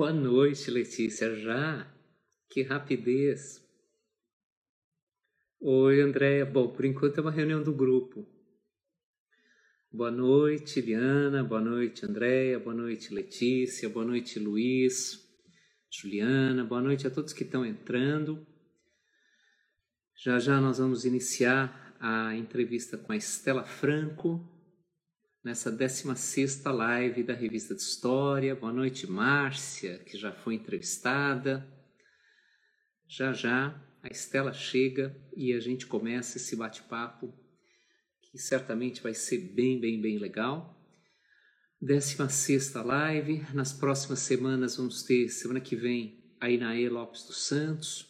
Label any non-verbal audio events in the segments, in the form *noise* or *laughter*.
Boa noite, Letícia. Já? Que rapidez. Oi, Andréia. Bom, por enquanto é uma reunião do grupo. Boa noite, Liana. Boa noite, Andréia. Boa noite, Letícia. Boa noite, Luiz. Juliana. Boa noite a todos que estão entrando. Já já nós vamos iniciar a entrevista com a Estela Franco, nessa 16 live da Revista de História. Boa noite, Márcia, que já foi entrevistada. Já já a Estela chega e a gente começa esse bate-papo que certamente vai ser bem, bem, bem legal. 16 live. Nas próximas semanas vamos ter, semana que vem, a Inaê Lopes dos Santos.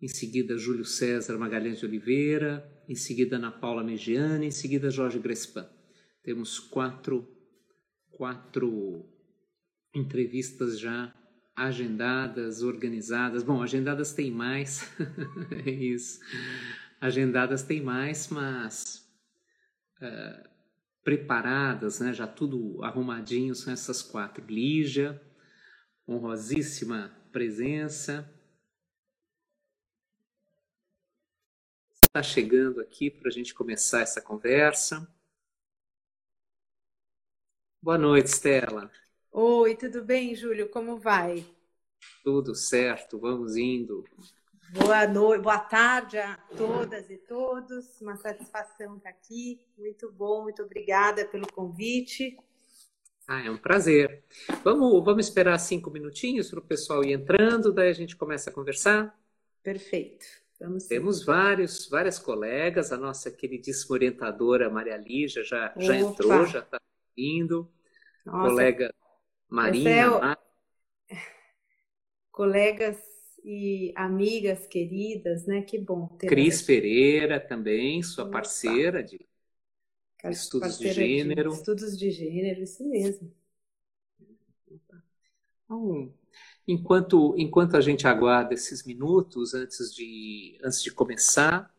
Em seguida, Júlio César Magalhães de Oliveira. Em seguida, Ana Paula Megiani. Em seguida, Jorge Grespan. Temos quatro, quatro entrevistas já agendadas, organizadas. Bom, agendadas tem mais, *laughs* é isso. Agendadas tem mais, mas uh, preparadas, né? já tudo arrumadinho, são essas quatro. Lígia, honrosíssima presença. Está chegando aqui para a gente começar essa conversa. Boa noite, Stella. Oi, tudo bem, Júlio? Como vai? Tudo certo, vamos indo. Boa noite, boa tarde a todas e todos. Uma satisfação estar aqui. Muito bom, muito obrigada pelo convite. Ah, é um prazer. Vamos, vamos esperar cinco minutinhos para o pessoal ir entrando, daí a gente começa a conversar. Perfeito. Vamos Temos vários, várias colegas, a nossa queridíssima orientadora Maria Lígia já, já entrou, já está indo. Nossa, colega Marina. É o... Colegas e amigas queridas, né? Que bom. Ter Cris Pereira também, sua Opa. parceira de estudos de gênero. De estudos de gênero, isso mesmo. Então, enquanto, enquanto a gente aguarda esses minutos antes de, antes de começar,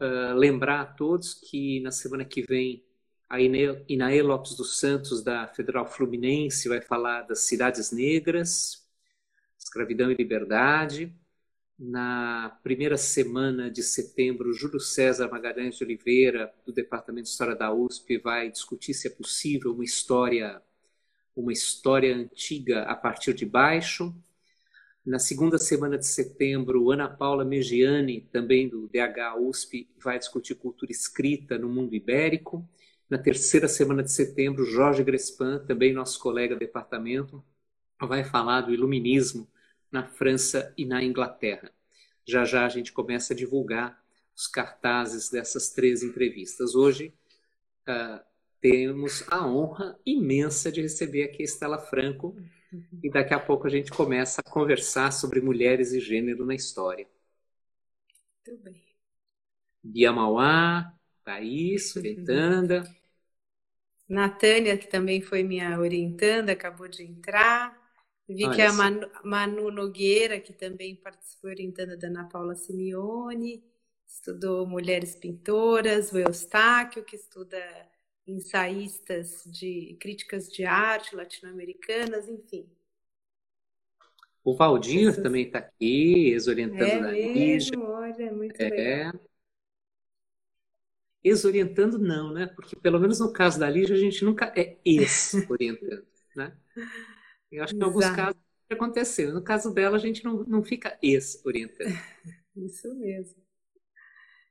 uh, lembrar a todos que na semana que vem a Inaê Lopes dos Santos, da Federal Fluminense, vai falar das cidades negras, escravidão e liberdade. Na primeira semana de setembro, Júlio César Magalhães de Oliveira, do Departamento de História da USP, vai discutir se é possível uma história, uma história antiga a partir de baixo. Na segunda semana de setembro, Ana Paula Megiani, também do DH USP, vai discutir cultura escrita no mundo ibérico. Na terceira semana de setembro, Jorge Grespan, também nosso colega do departamento, vai falar do iluminismo na França e na Inglaterra. Já já a gente começa a divulgar os cartazes dessas três entrevistas. Hoje uh, temos a honra imensa de receber aqui a Estela Franco e daqui a pouco a gente começa a conversar sobre mulheres e gênero na história. Muito bem. Bia Mauá, Thaís, Fetanda. Natânia, que também foi minha orientanda, acabou de entrar. Vi Olha que a Manu, Manu, Nogueira, que também participou orientanda da Ana Paula Simeone, estudou Mulheres Pintoras, o Eustáquio, que estuda ensaístas de críticas de arte latino-americanas, enfim. O Valdir Essas... também está aqui, ex-orientando é da mesmo, olha, muito é. legal. Ex-orientando não, né? Porque pelo menos no caso da Lígia a gente nunca é ex-orientando, *laughs* né? Eu acho que em alguns casos aconteceu. No caso dela a gente não, não fica ex-orientando. *laughs* Isso mesmo.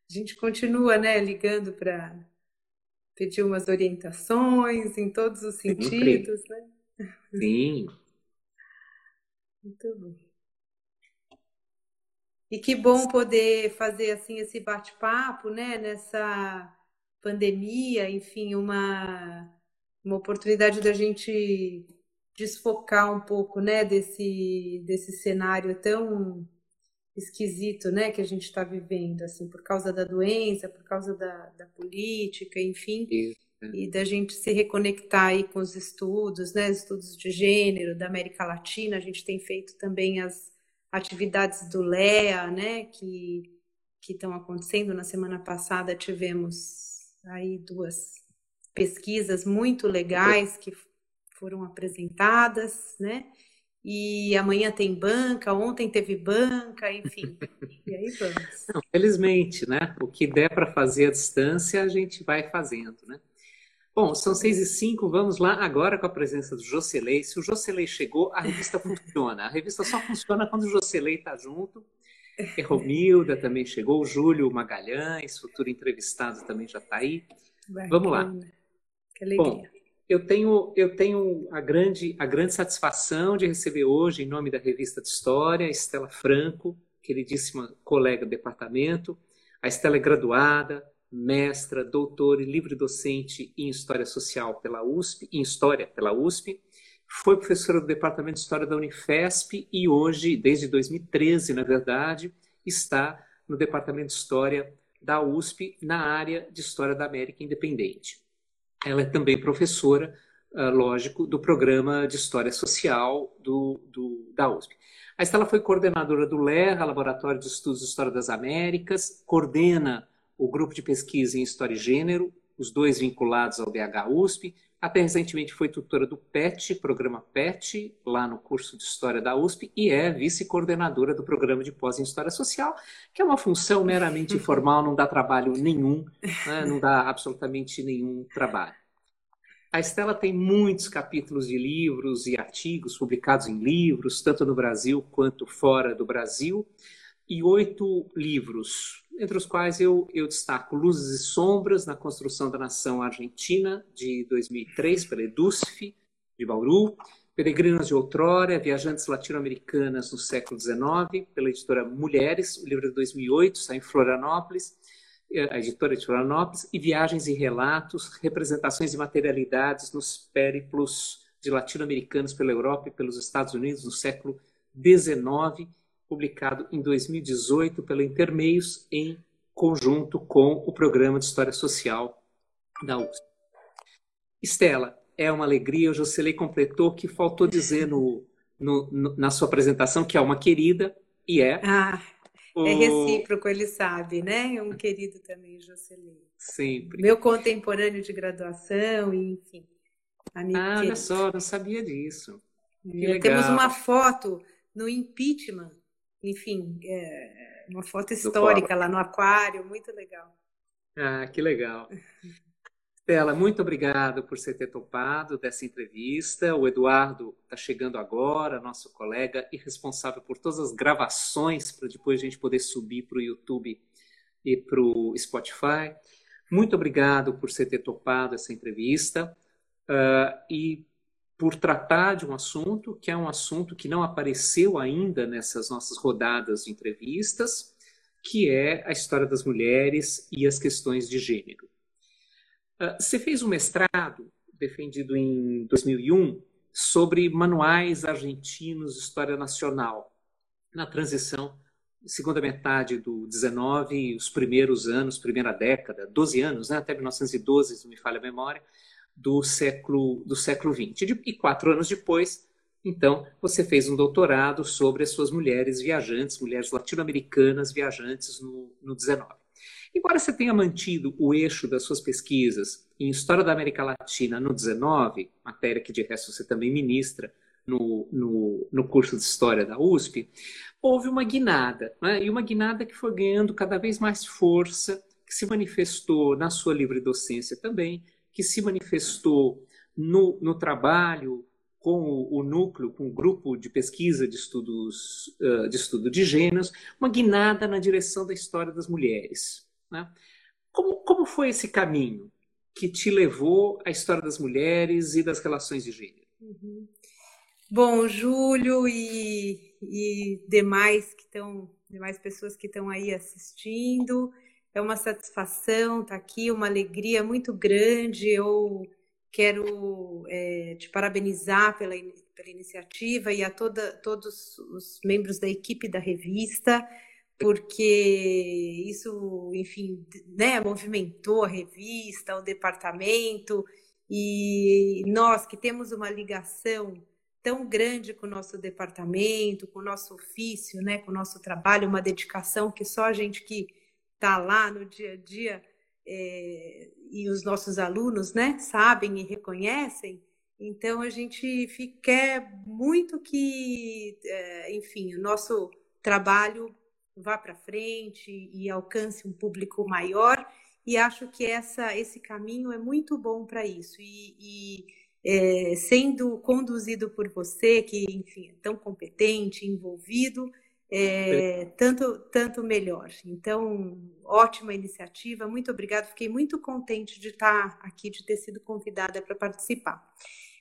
A gente continua, né, ligando para pedir umas orientações em todos os sentidos, né? Sim. *laughs* Muito bom. E que bom poder fazer assim esse bate-papo, né, nessa pandemia, enfim, uma uma oportunidade da gente desfocar um pouco, né, desse desse cenário tão esquisito, né, que a gente está vivendo, assim, por causa da doença, por causa da, da política, enfim, Isso. e da gente se reconectar aí com os estudos, né, estudos de gênero da América Latina. A gente tem feito também as atividades do LEA, né, que que estão acontecendo. Na semana passada tivemos aí duas pesquisas muito legais que foram apresentadas, né? e amanhã tem banca, ontem teve banca, enfim. *laughs* e aí vamos. Não, felizmente, né? O que der para fazer à distância, a gente vai fazendo, né? Bom, são seis e cinco, vamos lá agora com a presença do Jocelei. Se o Jocelei chegou, a revista funciona. A revista só funciona quando o Jocelei está junto. E Romilda também chegou, o Júlio Magalhães, futuro entrevistado, também já está aí. Vamos lá. Que alegria. Bom, eu tenho, eu tenho a, grande, a grande satisfação de receber hoje, em nome da Revista de História, Estela Franco, queridíssima colega do departamento. A Estela é graduada, mestra, doutora e livre-docente em História Social pela USP, em História pela USP. Foi professora do Departamento de História da Unifesp e hoje, desde 2013, na verdade, está no Departamento de História da USP, na área de História da América Independente. Ela é também professora, uh, lógico, do programa de História Social do, do, da USP. A Estela foi coordenadora do LERA, Laboratório de Estudos de História das Américas, coordena o grupo de pesquisa em História e Gênero, os dois vinculados ao BH USP. Até recentemente foi tutora do PET, programa PET, lá no curso de História da USP, e é vice-coordenadora do programa de pós em História Social, que é uma função meramente *laughs* informal, não dá trabalho nenhum, né? não dá absolutamente nenhum trabalho. A Estela tem muitos capítulos de livros e artigos publicados em livros, tanto no Brasil quanto fora do Brasil, e oito livros entre os quais eu, eu destaco Luzes e Sombras na Construção da Nação Argentina, de 2003, pela EDUSF, de Bauru, Peregrinos de Outrora, Viajantes Latino-Americanas no Século XIX, pela editora Mulheres, o livro de 2008, sai em Florianópolis, eh, a editora de Florianópolis, e Viagens e Relatos, Representações e Materialidades nos Périplos de Latino-Americanos pela Europa e pelos Estados Unidos no século XIX, publicado em 2018 pela Intermeios, em conjunto com o Programa de História Social da USP. Estela, é uma alegria, o Jocelyn completou que faltou dizer no, no, no, na sua apresentação que é uma querida, e é. Ah, é o... é recíproco, ele sabe, né? É um querido também, Jocelyn. Sempre. Meu contemporâneo de graduação, enfim. Ah, olha só, não sabia disso. Temos uma foto no impeachment enfim, é uma foto histórica lá no aquário, muito legal. Ah, que legal. Stella, muito obrigado por você ter topado dessa entrevista. O Eduardo está chegando agora, nosso colega e responsável por todas as gravações para depois a gente poder subir para o YouTube e para o Spotify. Muito obrigado por você ter topado essa entrevista. Uh, e por tratar de um assunto que é um assunto que não apareceu ainda nessas nossas rodadas de entrevistas, que é a história das mulheres e as questões de gênero. Uh, você fez um mestrado, defendido em 2001, sobre manuais argentinos de história nacional, na transição, segunda metade do 19, os primeiros anos, primeira década, 12 anos, né, até 1912, se me falha a memória, do século do século XX. E quatro anos depois, então, você fez um doutorado sobre as suas mulheres viajantes, mulheres latino-americanas viajantes no, no 19. Embora você tenha mantido o eixo das suas pesquisas em História da América Latina no 19, matéria que de resto você também ministra no, no, no curso de História da USP, houve uma guinada, né? e uma guinada que foi ganhando cada vez mais força, que se manifestou na sua livre docência também, que se manifestou no, no trabalho com o, o, núcleo, com o grupo de pesquisa de estudos uh, de estudo de gêneros, uma guinada na direção da história das mulheres. Né? Como, como foi esse caminho que te levou à história das mulheres e das relações de gênero? Uhum. Bom, Júlio e, e demais que estão, demais pessoas que estão aí assistindo, é uma satisfação estar tá aqui, uma alegria muito grande. Eu quero é, te parabenizar pela, pela iniciativa e a toda, todos os membros da equipe da revista, porque isso, enfim, né, movimentou a revista, o departamento, e nós que temos uma ligação tão grande com o nosso departamento, com o nosso ofício, né, com o nosso trabalho, uma dedicação que só a gente que está lá no dia a dia é, e os nossos alunos né, sabem e reconhecem, Então a gente quer muito que, é, enfim, o nosso trabalho vá para frente e alcance um público maior. E acho que essa, esse caminho é muito bom para isso. E, e é, sendo conduzido por você, que, enfim, é tão competente, envolvido, é, tanto, tanto melhor. Então, ótima iniciativa, muito obrigada. Fiquei muito contente de estar aqui, de ter sido convidada para participar.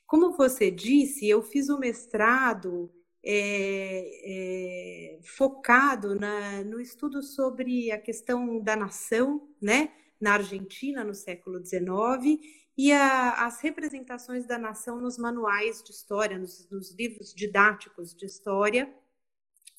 Como você disse, eu fiz o mestrado é, é, focado na, no estudo sobre a questão da nação, né, na Argentina no século XIX e a, as representações da nação nos manuais de história, nos, nos livros didáticos de história,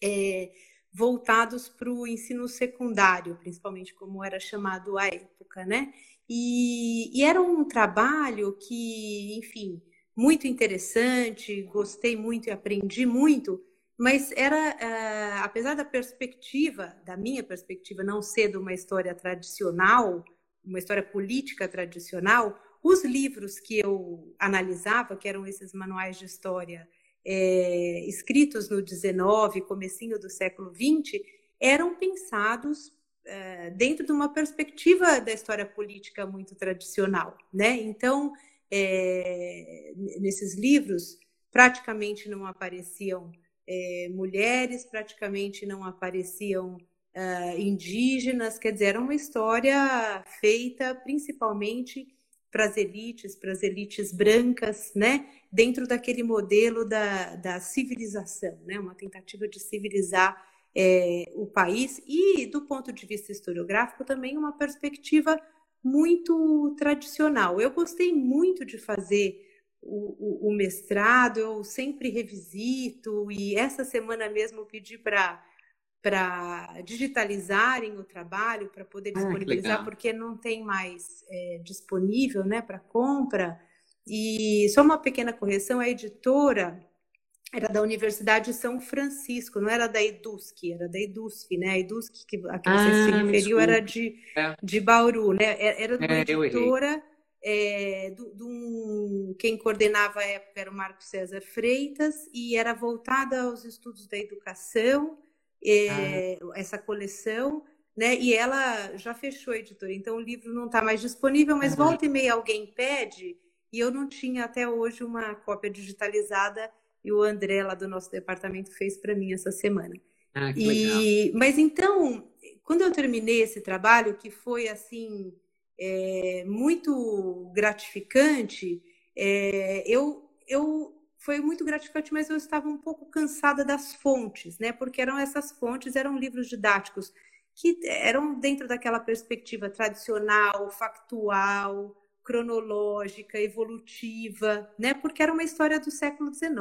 é, voltados para o ensino secundário, principalmente como era chamado à época, né? E, e era um trabalho que, enfim, muito interessante, gostei muito e aprendi muito, mas era, uh, apesar da perspectiva, da minha perspectiva, não ser de uma história tradicional, uma história política tradicional, os livros que eu analisava, que eram esses manuais de história é, escritos no 19, comecinho do século 20, eram pensados é, dentro de uma perspectiva da história política muito tradicional, né? Então, é, nesses livros praticamente não apareciam é, mulheres, praticamente não apareciam uh, indígenas, quer dizer, era uma história feita principalmente para as elites, para as elites brancas, né? Dentro daquele modelo da, da civilização, né? Uma tentativa de civilizar é, o país e, do ponto de vista historiográfico, também uma perspectiva muito tradicional. Eu gostei muito de fazer o, o, o mestrado, eu sempre revisito, e essa semana mesmo pedi para para digitalizarem o trabalho, para poder ah, disponibilizar, ah, porque não tem mais é, disponível né, para compra. E só uma pequena correção, a editora era da Universidade de São Francisco, não era da EDUSC, era da EDUSF, né? A EDUSC que, a que você ah, se referiu era de, é. de Bauru, né? É, era de uma é, editora, é, do, do, quem coordenava a época era o Marco César Freitas, e era voltada aos estudos da educação, é, ah. essa coleção, né? E ela já fechou a editora, então o livro não está mais disponível, mas uhum. volta e meia alguém pede, e eu não tinha até hoje uma cópia digitalizada e o André lá do nosso departamento fez para mim essa semana. Ah, que e, legal. Mas então, quando eu terminei esse trabalho, que foi assim é, muito gratificante, é, eu, eu foi muito gratificante, mas eu estava um pouco cansada das fontes, né? Porque eram essas fontes, eram livros didáticos que eram dentro daquela perspectiva tradicional, factual, cronológica, evolutiva, né? Porque era uma história do século XIX,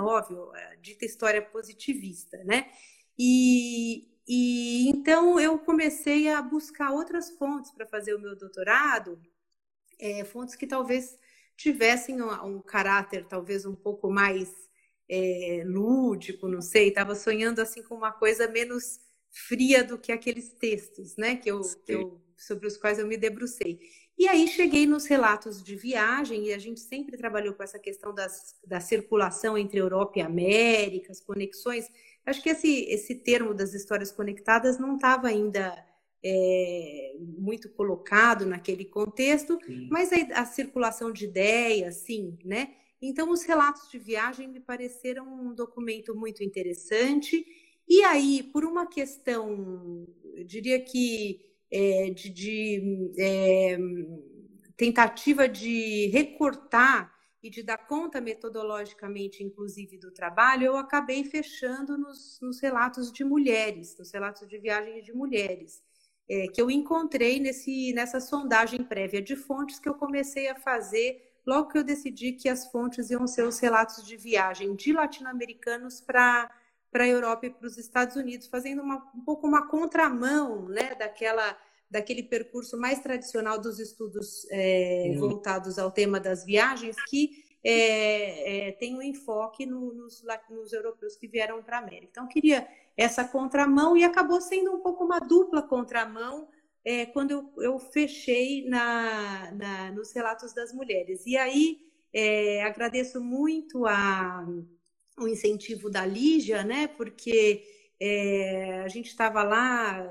dita história positivista, né? E, e então eu comecei a buscar outras fontes para fazer o meu doutorado, é, fontes que talvez tivessem um, um, caráter talvez um pouco mais é, lúdico, não sei, estava sonhando assim com uma coisa menos fria do que aqueles textos, né? Que eu, que eu sobre os quais eu me debrucei. E aí cheguei nos relatos de viagem, e a gente sempre trabalhou com essa questão das, da circulação entre Europa e América, as conexões. Acho que esse, esse termo das histórias conectadas não estava ainda é, muito colocado naquele contexto, sim. mas a, a, circulação de ideias, sim, né? Então, os relatos de viagem me pareceram um documento muito interessante. E aí, por uma questão, eu diria que é, de, de é, tentativa de recortar e de dar conta metodologicamente, inclusive, do trabalho, eu acabei fechando nos, nos relatos de mulheres, nos relatos de viagem de mulheres, é, que eu encontrei nesse, nessa sondagem prévia de fontes que eu comecei a fazer logo que eu decidi que as fontes iam ser os relatos de viagem de latino-americanos para para a Europa e para os Estados Unidos, fazendo uma, um pouco uma contramão né, daquela, daquele percurso mais tradicional dos estudos é, uhum. voltados ao tema das viagens, que é, é, tem um enfoque no, nos, nos, europeus que vieram para a América. Então, queria essa contramão e acabou sendo um pouco uma dupla contramão é, quando eu, eu fechei na, na, nos relatos das mulheres. E aí É, agradeço muito a, o incentivo da Lígia, né? Porque é, a gente estava lá,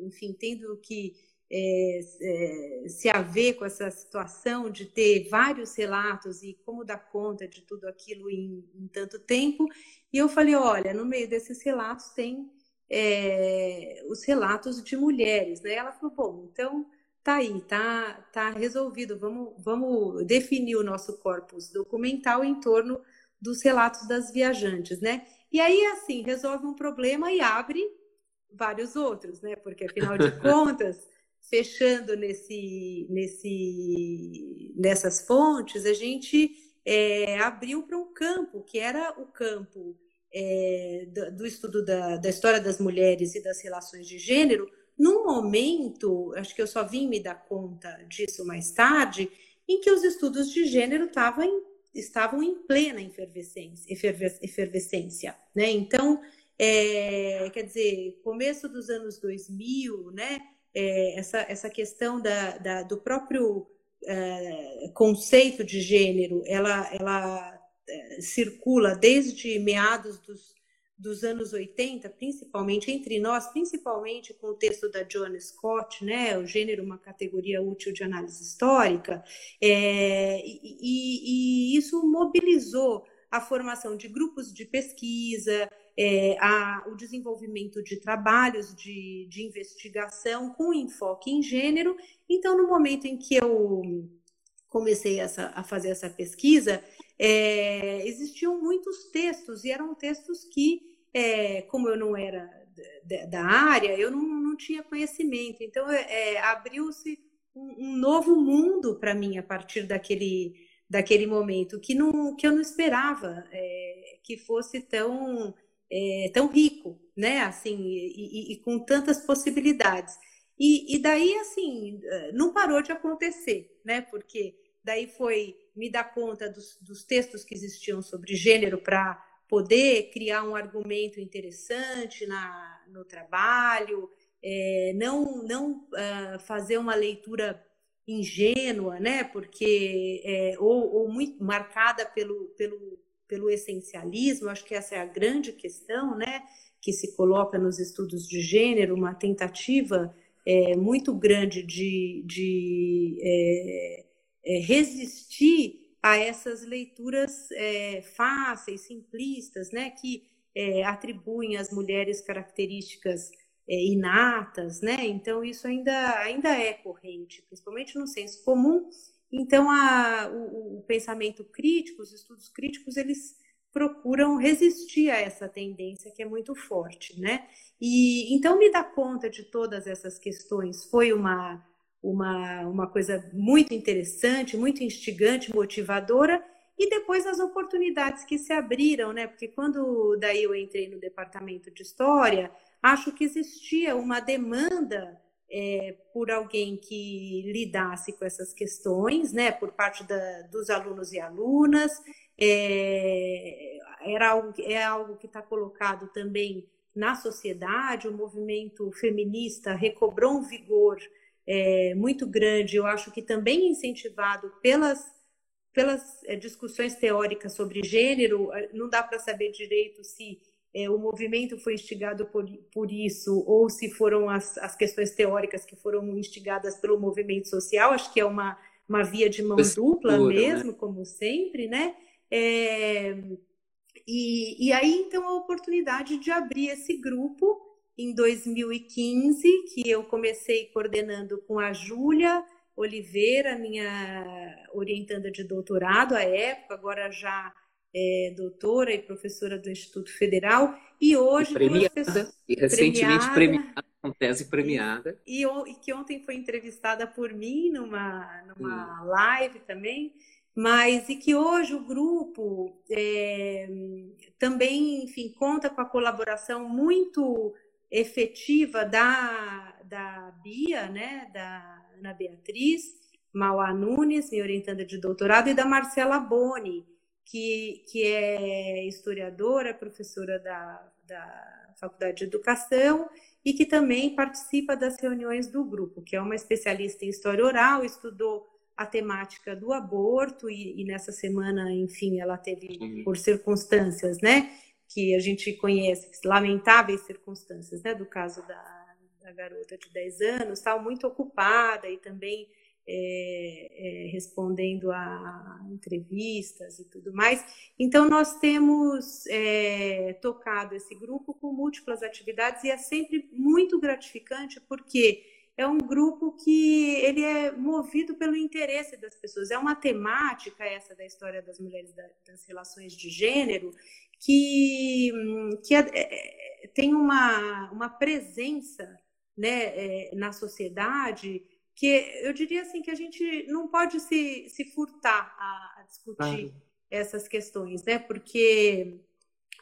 enfim, tendo que é, é, se haver com essa situação de ter vários relatos e como dar conta de tudo aquilo em, em tanto tempo. E eu falei: olha, no meio desses relatos tem é, os relatos de mulheres, né? Ela falou: bom, então tá aí, tá, tá resolvido, vamos, vamos definir o nosso corpus documental em torno dos relatos das viajantes, né? E aí, assim, resolve um problema e abre vários outros, né? Porque, afinal de *laughs* contas, fechando nesse, nesse, nessas fontes, a gente é, abriu para um campo, que era o campo é, do, do, estudo da, da história das mulheres e das relações de gênero, num momento, acho que eu só vim me dar conta disso mais tarde, em que os estudos de gênero estavam em, estavam em plena efervescência, efervescência né? Então, é, quer dizer, começo dos anos 2000, né? É, essa, essa questão da, da do próprio é, conceito de gênero, ela, ela é, circula desde meados dos dos anos 80, principalmente entre nós, principalmente com o texto da Joan Scott, né, o gênero uma categoria útil de análise histórica, é, e, e, isso mobilizou a formação de grupos de pesquisa, é, a, o desenvolvimento de trabalhos de, de investigação com enfoque em gênero. Então, no momento em que eu comecei essa, a fazer essa pesquisa, é, existiam muitos textos e eram textos que é, como eu não era da área, eu não, não tinha conhecimento. Então, é, é, abriu-se um, um, novo mundo para mim a partir daquele, daquele momento, que, não, que eu não esperava é, que fosse tão, é, tão rico, né? Assim, e, e, e com tantas possibilidades. E, e, daí, assim, não parou de acontecer, né? Porque daí foi me dar conta dos, dos textos que existiam sobre gênero para poder criar um argumento interessante na, no trabalho, é, não, não uh, fazer uma leitura ingênua, né? Porque é, ou, ou, muito marcada pelo, pelo, pelo essencialismo, acho que essa é a grande questão, né? Que se coloca nos estudos de gênero, uma tentativa é, muito grande de, de é, é, resistir a essas leituras é, fáceis, simplistas, né, que é, atribuem às mulheres características é, inatas, né? Então isso ainda ainda é corrente, principalmente no senso comum. Então a, o, o pensamento crítico, os estudos críticos, eles procuram resistir a essa tendência que é muito forte, né? E então me dar conta de todas essas questões foi uma uma, uma coisa muito interessante, muito instigante, motivadora, e depois as oportunidades que se abriram, né? Porque quando daí eu entrei no departamento de história, acho que existia uma demanda é, por alguém que lidasse com essas questões, né? Por parte da, dos alunos e alunas, é, era algo, é algo que está colocado também na sociedade, o movimento feminista recobrou um vigor é, muito grande, eu acho que também incentivado pelas, pelas é, discussões teóricas sobre gênero, é, não dá para saber direito se é, o movimento foi instigado por, por isso ou se foram as, as questões teóricas que foram instigadas pelo movimento social, acho que é uma, uma via de mão dupla né? mesmo, né? como sempre, né? É, e, e aí, então, a oportunidade de abrir esse grupo em 2015, que eu comecei coordenando com a Júlia Oliveira, minha orientanda de doutorado à época, agora já é doutora e professora do Instituto Federal, e hoje... E premiada, e recentemente premiada, premiada, com tese premiada. E, e, que ontem foi entrevistada por mim numa, numa hum. live também, mas e que hoje o grupo é, também, enfim, conta com a colaboração muito efetiva da, da Bia, né, da Ana Beatriz, Mauá Nunes, minha orientanda de doutorado, e da Marcela Boni, que, que é historiadora, professora da, da Faculdade de Educação e que também participa das reuniões do grupo, que é uma especialista em história oral, estudou a temática do aborto e, e nessa semana, enfim, ela teve por circunstâncias, né, que a gente conhece, lamentáveis circunstâncias, né, do caso da, da garota de 10 anos, estava muito ocupada e também é, é, respondendo a entrevistas e tudo mais. Então, nós temos é, tocado esse grupo com múltiplas atividades e é sempre muito gratificante porque é um grupo que ele é movido pelo interesse das pessoas. É uma temática essa da história das mulheres das relações de gênero que, que é, é, tem uma, uma presença né, é, na sociedade que eu diria assim que a gente não pode se, se furtar a, a discutir essas questões, né? Porque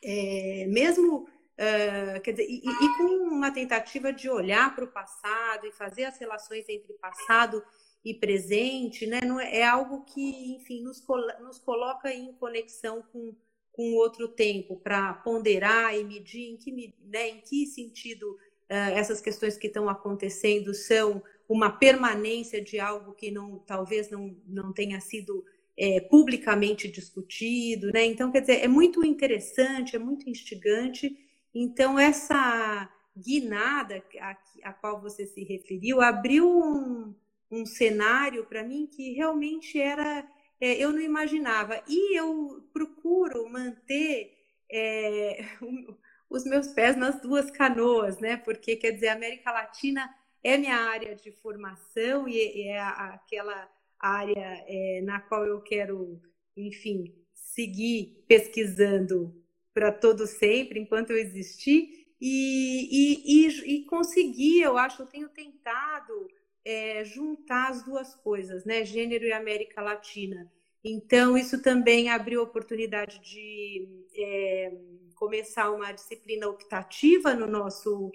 é, mesmo uh, quer dizer, e, e, com uma tentativa de olhar para o passado e fazer as relações entre passado e presente, né? Não é, é algo que, enfim, nos, nos coloca em conexão com com outro tempo para ponderar e medir em que, né, em que sentido uh, essas questões que estão acontecendo são uma permanência de algo que não talvez não, não tenha sido é, publicamente discutido, né? Então, quer dizer, é muito interessante, é muito instigante. Então, essa guinada a, a qual você se referiu abriu um, um cenário para mim que realmente era é, eu não imaginava. E eu procuro manter é, *laughs* os meus pés nas duas canoas, né? Porque, quer dizer, a América Latina é minha área de formação e é aquela área é, na qual eu quero, enfim, seguir pesquisando para todo sempre, enquanto eu existir, e, e, e, e conseguir, eu acho, eu tenho tentado é, juntar as duas coisas, né, gênero e América Latina. Então, isso também abriu oportunidade de é, começar uma disciplina optativa no nosso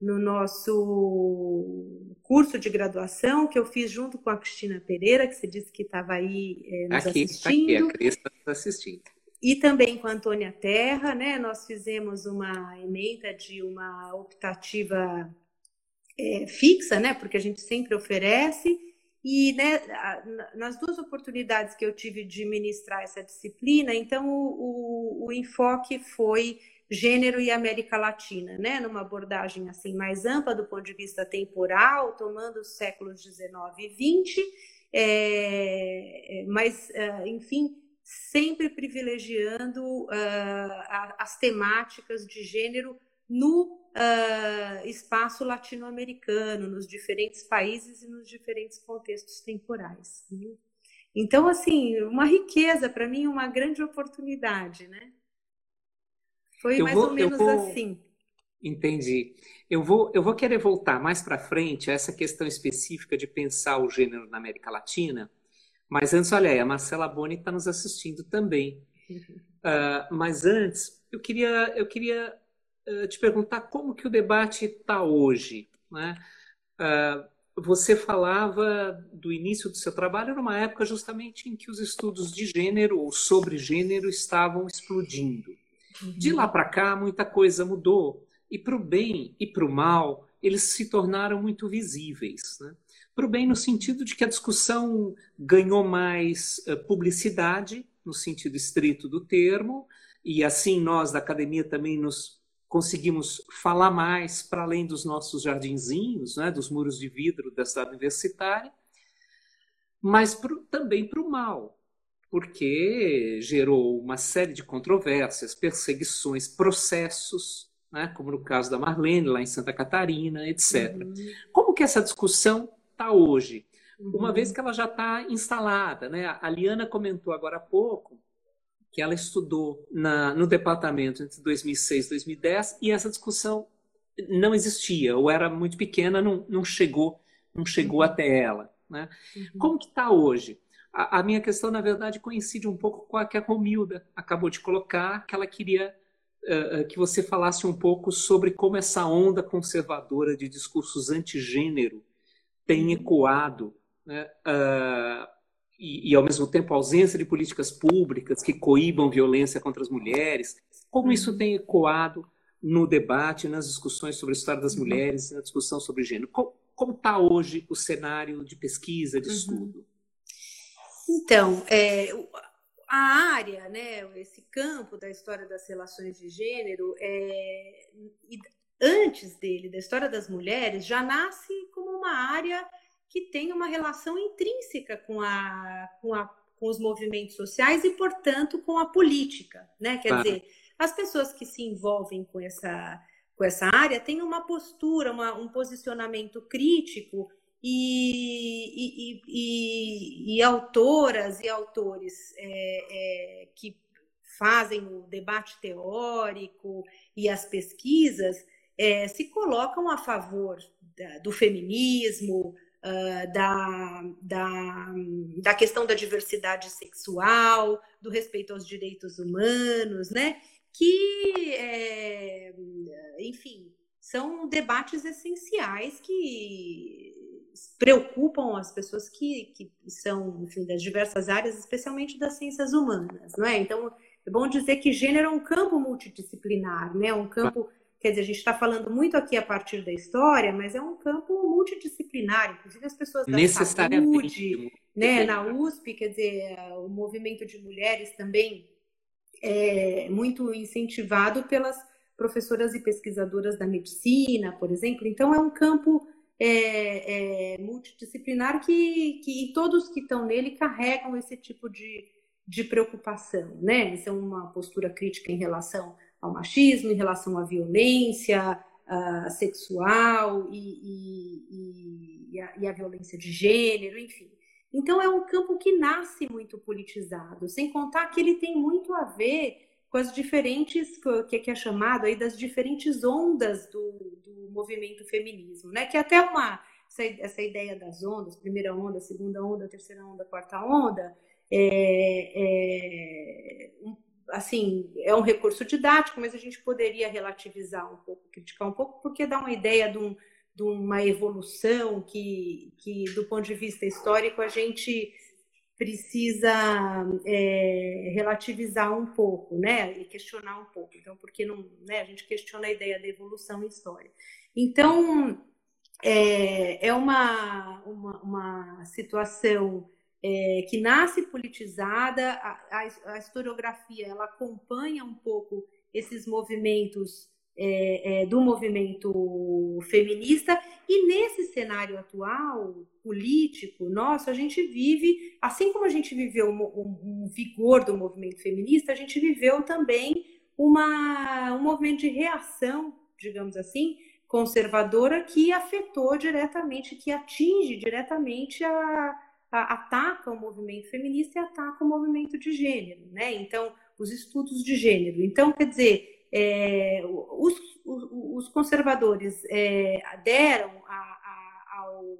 no nosso curso de graduação que eu fiz junto com a Cristina Pereira, que você disse que estava aí é, nos aqui, assistindo. Aqui, a Cris está assistindo. E também com a Antônia Terra, né? Nós fizemos uma emenda de uma optativa é, fixa, né? Porque a gente sempre oferece. E né, nas duas oportunidades que eu tive de ministrar essa disciplina, então o, o, o enfoque foi gênero e América Latina, né, numa abordagem assim mais ampla do ponto de vista temporal, tomando os séculos 19 e 20, é, é, mas, uh, enfim, sempre privilegiando uh, as temáticas de gênero no uh, espaço latino-americano, nos diferentes países e nos diferentes contextos temporais. Né? Então, assim, uma riqueza para mim, uma grande oportunidade, né? Foi eu mais vou, ou menos vou... assim. Entendi. Eu vou, eu vou querer voltar mais para frente a essa questão específica de pensar o gênero na América Latina, mas antes, olha aí, a Marcela Boni está nos assistindo também. Uh, *laughs* mas antes, eu queria, eu queria uh, te perguntar como que o debate está hoje. Né? Uh, você falava do início do seu trabalho numa época justamente em que os estudos de gênero ou sobre gênero estavam explodindo. De lá para cá, muita coisa mudou. E para o bem e para o mal, eles se tornaram muito visíveis. Né? Para o bem, no sentido de que a discussão ganhou mais uh, publicidade, no sentido estrito do termo, e assim nós da academia também nos conseguimos falar mais para além dos nossos jardinzinhos, né, dos muros de vidro da cidade universitária, mas pro, também para o mal, porque gerou uma série de controvérsias, perseguições, processos, né, como no caso da Marlene, lá em Santa Catarina, etc. Uhum. Como que essa discussão está hoje? Uhum. Uma vez que ela já está instalada. Né? A Liana comentou agora há pouco que ela estudou na, no departamento entre 2006 e 2010 e essa discussão não existia, ou era muito pequena, não, não chegou, não chegou uhum. até ela. Né? Uhum. Como que está hoje? A, a, minha questão, na verdade, coincide um pouco com a que a Romilda acabou de colocar, que ela queria uh, que você falasse um pouco sobre como essa onda conservadora de discursos antigênero tem uhum. ecoado, né, uh, e, e, ao mesmo tempo, a ausência de políticas públicas que coíbam violência contra as mulheres, como isso uhum. tem ecoado no debate, nas discussões sobre a história das uhum. mulheres, na discussão sobre gênero. Como está hoje o cenário de pesquisa, de estudo? Então, é, a área, né, esse campo da história das relações de gênero, é, antes dele, da história das mulheres, já nasce como uma área que tem uma relação intrínseca com, a, com, a, com os movimentos sociais e, portanto, com a política. Né? Quer dizer, as pessoas que se envolvem com essa, com essa área têm uma postura, uma, um posicionamento crítico e, e, e, e, autoras e autores é, é, que fazem o debate teórico e as pesquisas é, se colocam a favor da, do feminismo, uh, da, da, da questão da diversidade sexual, do respeito aos direitos humanos, né? Que, é, enfim, são debates essenciais que preocupam as pessoas que, que são, enfim, das diversas áreas, especialmente das ciências humanas, não é? Então, é bom dizer que gênero é um campo multidisciplinar, né? Um campo, quer dizer, a gente está falando muito aqui a partir da história, mas é um campo multidisciplinar, inclusive as pessoas da saúde, né? Na USP, quer dizer, o movimento de mulheres também é muito incentivado pelas professoras e pesquisadoras da medicina, por exemplo. Então, é um campo é, é, multidisciplinar que, que todos que estão nele carregam esse tipo de, de preocupação, né? Isso é uma postura crítica em relação ao machismo, em relação à violência uh, sexual e, e, e, a, e, a, violência de gênero, enfim. Então é um campo que nasce muito politizado, sem contar que ele tem muito a ver com as diferentes, que é chamado aí das diferentes ondas do, do movimento feminismo, né? Que é até uma essa, ideia das ondas, primeira onda, segunda onda, terceira onda, quarta onda, é, é, assim, é um recurso didático, mas a gente poderia relativizar um pouco, criticar um pouco, porque dá uma ideia de, um, de uma evolução que, que, do ponto de vista histórico, a gente precisa é, relativizar um pouco, né, e questionar um pouco. Então, porque não, né, a gente questiona a ideia da evolução em história. Então, é, é uma, uma, uma situação é, que nasce politizada, a, a, a, historiografia ela acompanha um pouco esses movimentos é, é, do movimento feminista. E nesse cenário atual político nosso a gente vive assim como a gente viveu um, um, um vigor do movimento feminista a gente viveu também uma, um movimento de reação digamos assim conservadora que afetou diretamente que atinge diretamente a, ataca o movimento feminista e ataca o movimento de gênero né? Então os estudos de gênero. Então quer dizer é, os, os, conservadores é, deram a, a, ao,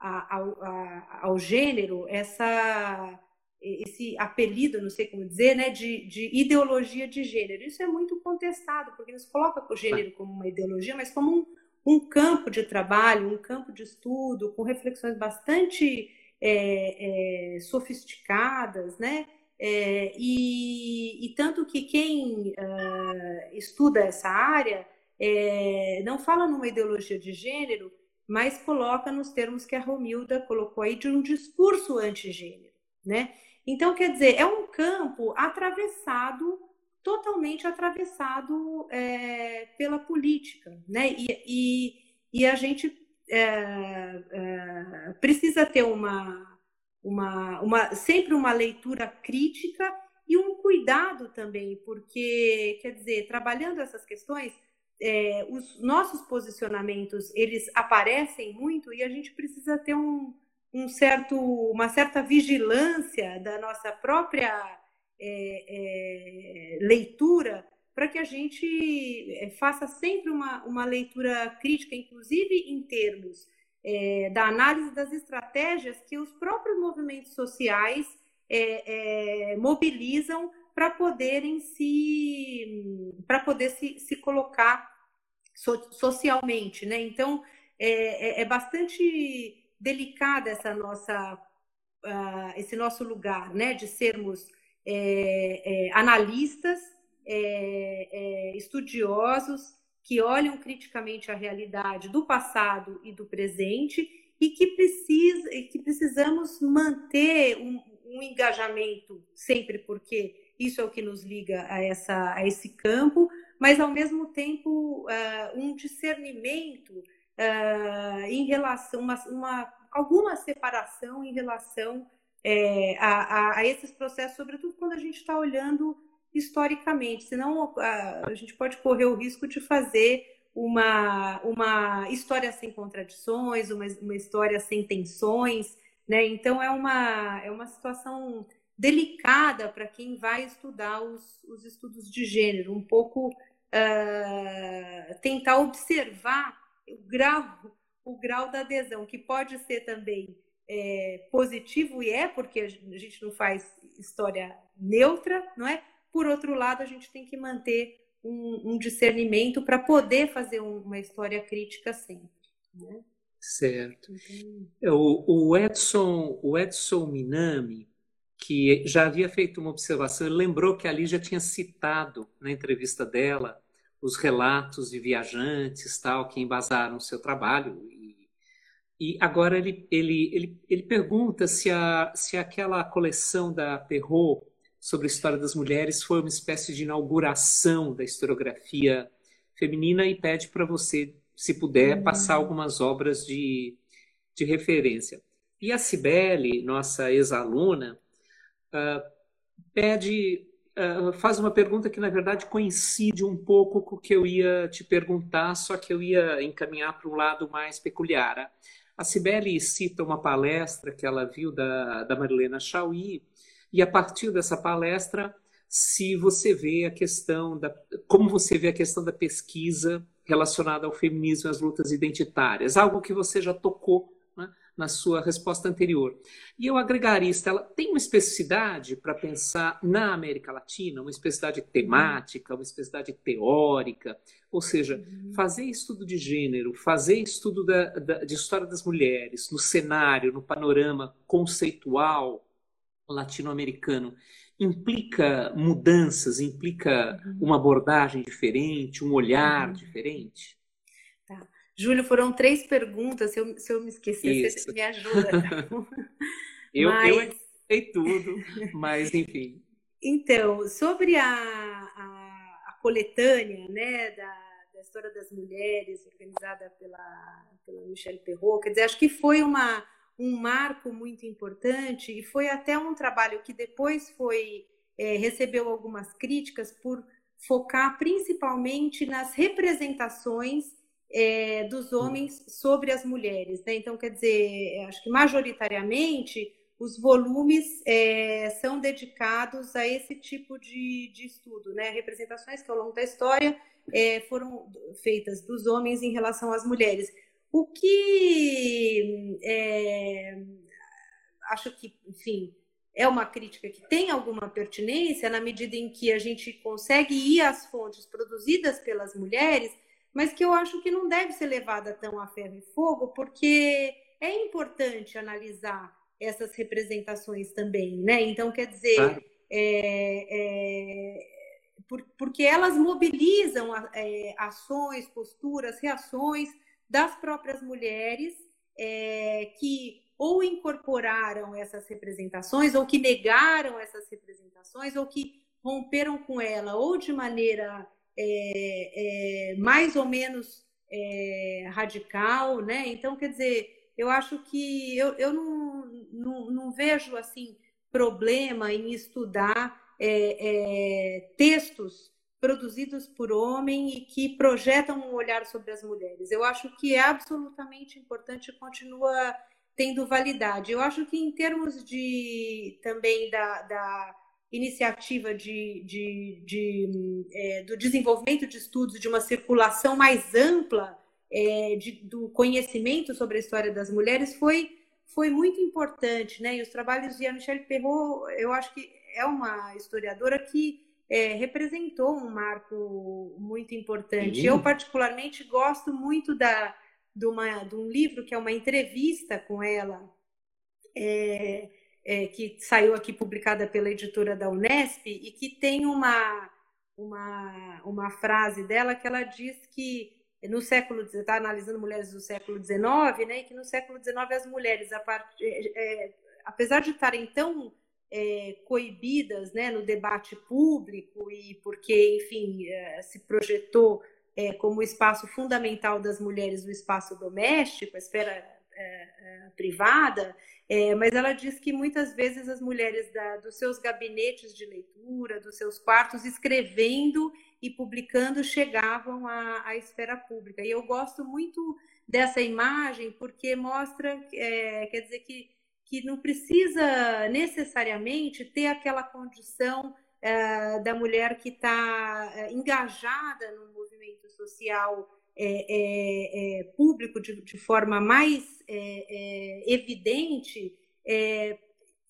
a, ao, gênero essa, esse apelido, não sei como dizer, né, de, de, ideologia de gênero. Isso é muito contestado, porque eles colocam o gênero como uma ideologia, mas como um, um campo de trabalho, um campo de estudo, com reflexões bastante é, é, sofisticadas, né? É, e, e, tanto que quem uh, estuda essa área é, não fala numa ideologia de gênero, mas coloca nos termos que a Romilda colocou aí de um discurso antigênero, né? Então, quer dizer, é um campo atravessado, totalmente atravessado é, pela política, né? E, e, e a gente é, é, precisa ter uma uma, uma, sempre uma leitura crítica e um cuidado também, porque, quer dizer, trabalhando essas questões, é, os nossos posicionamentos, eles aparecem muito e a gente precisa ter um, um certo, uma certa vigilância da nossa própria é, é, leitura para que a gente é, faça sempre uma, uma leitura crítica, inclusive em termos é, da análise das estratégias que os próprios movimentos sociais é, é, mobilizam para poderem se para poder se, se colocar so, socialmente, né? Então é, é, é bastante delicada essa nossa uh, esse nosso lugar, né? De sermos é, analistas, estudiosos que olham criticamente a realidade do passado e do presente e que, precisa, que precisamos manter um, um engajamento sempre, porque isso é o que nos liga a, essa, a esse campo, mas ao mesmo tempo uh, um discernimento uh, em relação, uma, uma, alguma separação em relação é, a, a, a, esses processos, sobretudo quando a gente está olhando historicamente, senão a, a gente pode correr o risco de fazer uma, uma história sem contradições, uma, uma história sem tensões, né? Então é uma, é uma situação delicada para quem vai estudar os, os estudos de gênero, um pouco uh, tentar observar o grau, o grau da adesão, que pode ser também é, positivo, e é, porque a gente não faz história neutra, não é? Por outro lado, a gente tem que manter um, um discernimento para poder fazer uma história crítica sempre. Né? Certo. Então... O, o, Edson, o Edson Minami, que já havia feito uma observação, ele lembrou que ali já tinha citado na entrevista dela os relatos de viajantes tal que embasaram o seu trabalho e, e agora ele, ele, ele, ele pergunta se, a, se aquela coleção da Perrault sobre a história das mulheres foi uma espécie de inauguração da historiografia feminina e pede para você, se puder, uhum. passar algumas obras de, de referência. E a Cibele, nossa ex-aluna, uh, pede, uh, faz uma pergunta que, na verdade, coincide um pouco com o que eu ia te perguntar, só que eu ia encaminhar para um lado mais peculiar. A Cibele cita uma palestra que ela viu da, da Marilena Chauí, e a partir dessa palestra, se você vê a questão da como você vê a questão da pesquisa relacionada ao feminismo e às lutas identitárias, algo que você já tocou né, na sua resposta anterior. E eu agregaria, Estela, tem uma especificidade para pensar na América Latina, uma especificidade temática, uma especificidade teórica, ou seja, uhum. fazer estudo de gênero, fazer estudo da, da, de história das mulheres no cenário, no panorama conceitual, latino-americano implica mudanças, implica uhum. uma abordagem diferente, um olhar uhum. diferente? Tá. Júlio, foram três perguntas. Se eu, se eu me esquecer, Isso. você me ajuda. Tá? *laughs* eu, mas... eu tudo, mas *laughs* enfim. Então, sobre a, a, a coletânea né, da, da, história das mulheres, organizada pela, pela Michelle Perrault, quer dizer, acho que foi uma um marco muito importante e foi até um trabalho que depois foi é, recebeu algumas críticas por focar principalmente nas representações é, dos homens sobre as mulheres. Né? Então, quer dizer, acho que majoritariamente os volumes é, são dedicados a esse tipo de, de, estudo, né? Representações que ao longo da história é, foram feitas dos homens em relação às mulheres. O que é, acho que, enfim, é uma crítica que tem alguma pertinência na medida em que a gente consegue ir às fontes produzidas pelas mulheres, mas que eu acho que não deve ser levada tão a ferro e fogo, porque é importante analisar essas representações também, né? Então, quer dizer, ah. é, é, porque elas mobilizam é, ações, posturas, reações das próprias mulheres é, que ou incorporaram essas representações, ou que negaram essas representações, ou que romperam com ela, ou de maneira é, é, mais ou menos é, radical, né? Então, quer dizer, eu acho que eu, eu não, não, não vejo assim problema em estudar é, é, textos produzidos por homem e que projetam um olhar sobre as mulheres. Eu acho que é absolutamente importante e continua tendo validade. Eu acho que em termos de também da, da iniciativa de, de, de é, do desenvolvimento de estudos, de uma circulação mais ampla é, de, do conhecimento sobre a história das mulheres foi, foi muito importante. Né? E os trabalhos de Michelle Perrault, eu acho que é uma historiadora que é, representou um marco muito importante. Sim. Eu, particularmente, gosto muito da, de, uma, de um livro que é uma entrevista com ela, é, é, que saiu aqui publicada pela editora da Unesp, e que tem uma, uma, uma frase dela que ela diz que no século está analisando mulheres do século XIX, né, e que no século XIX as mulheres, a part, é, é, apesar de estarem tão é, coibidas né, no debate público e porque, enfim, é, se projetou é, como espaço fundamental das mulheres o espaço doméstico, a esfera é, é, privada, é, mas ela diz que muitas vezes as mulheres da, dos seus gabinetes de leitura, dos seus quartos, escrevendo e publicando, chegavam à, à esfera pública. E eu gosto muito dessa imagem porque mostra, quer dizer, que que não precisa necessariamente ter aquela condição é, da mulher que está é, engajada no movimento social é, público de, de, forma mais evidente,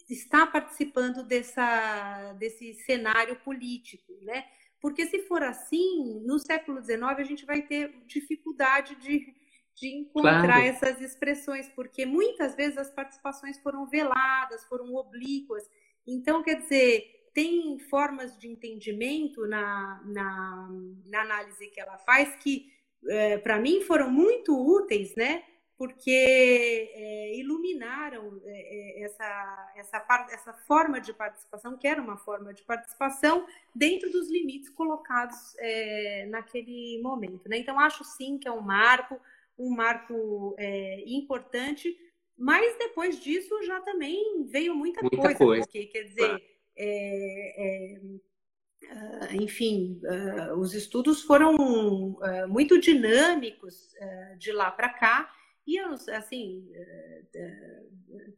está participando dessa, desse cenário político, né? Porque se for assim, no século XIX a gente vai ter dificuldade de, de encontrar claro. essas expressões, porque muitas vezes as participações foram veladas, foram oblíquas. Então, quer dizer, tem formas de entendimento na, na, na análise que ela faz que, é, para mim, foram muito úteis, né? Porque é, iluminaram é, é essa, essa, essa forma de participação, que era uma forma de participação, dentro dos limites colocados é, naquele momento. Né? Então, acho sim que é um marco um marco é, importante, mas depois disso já também veio muita, muita coisa, coisa, porque quer dizer, é, é, uh, enfim, uh, os estudos foram uh, muito dinâmicos de lá para cá e assim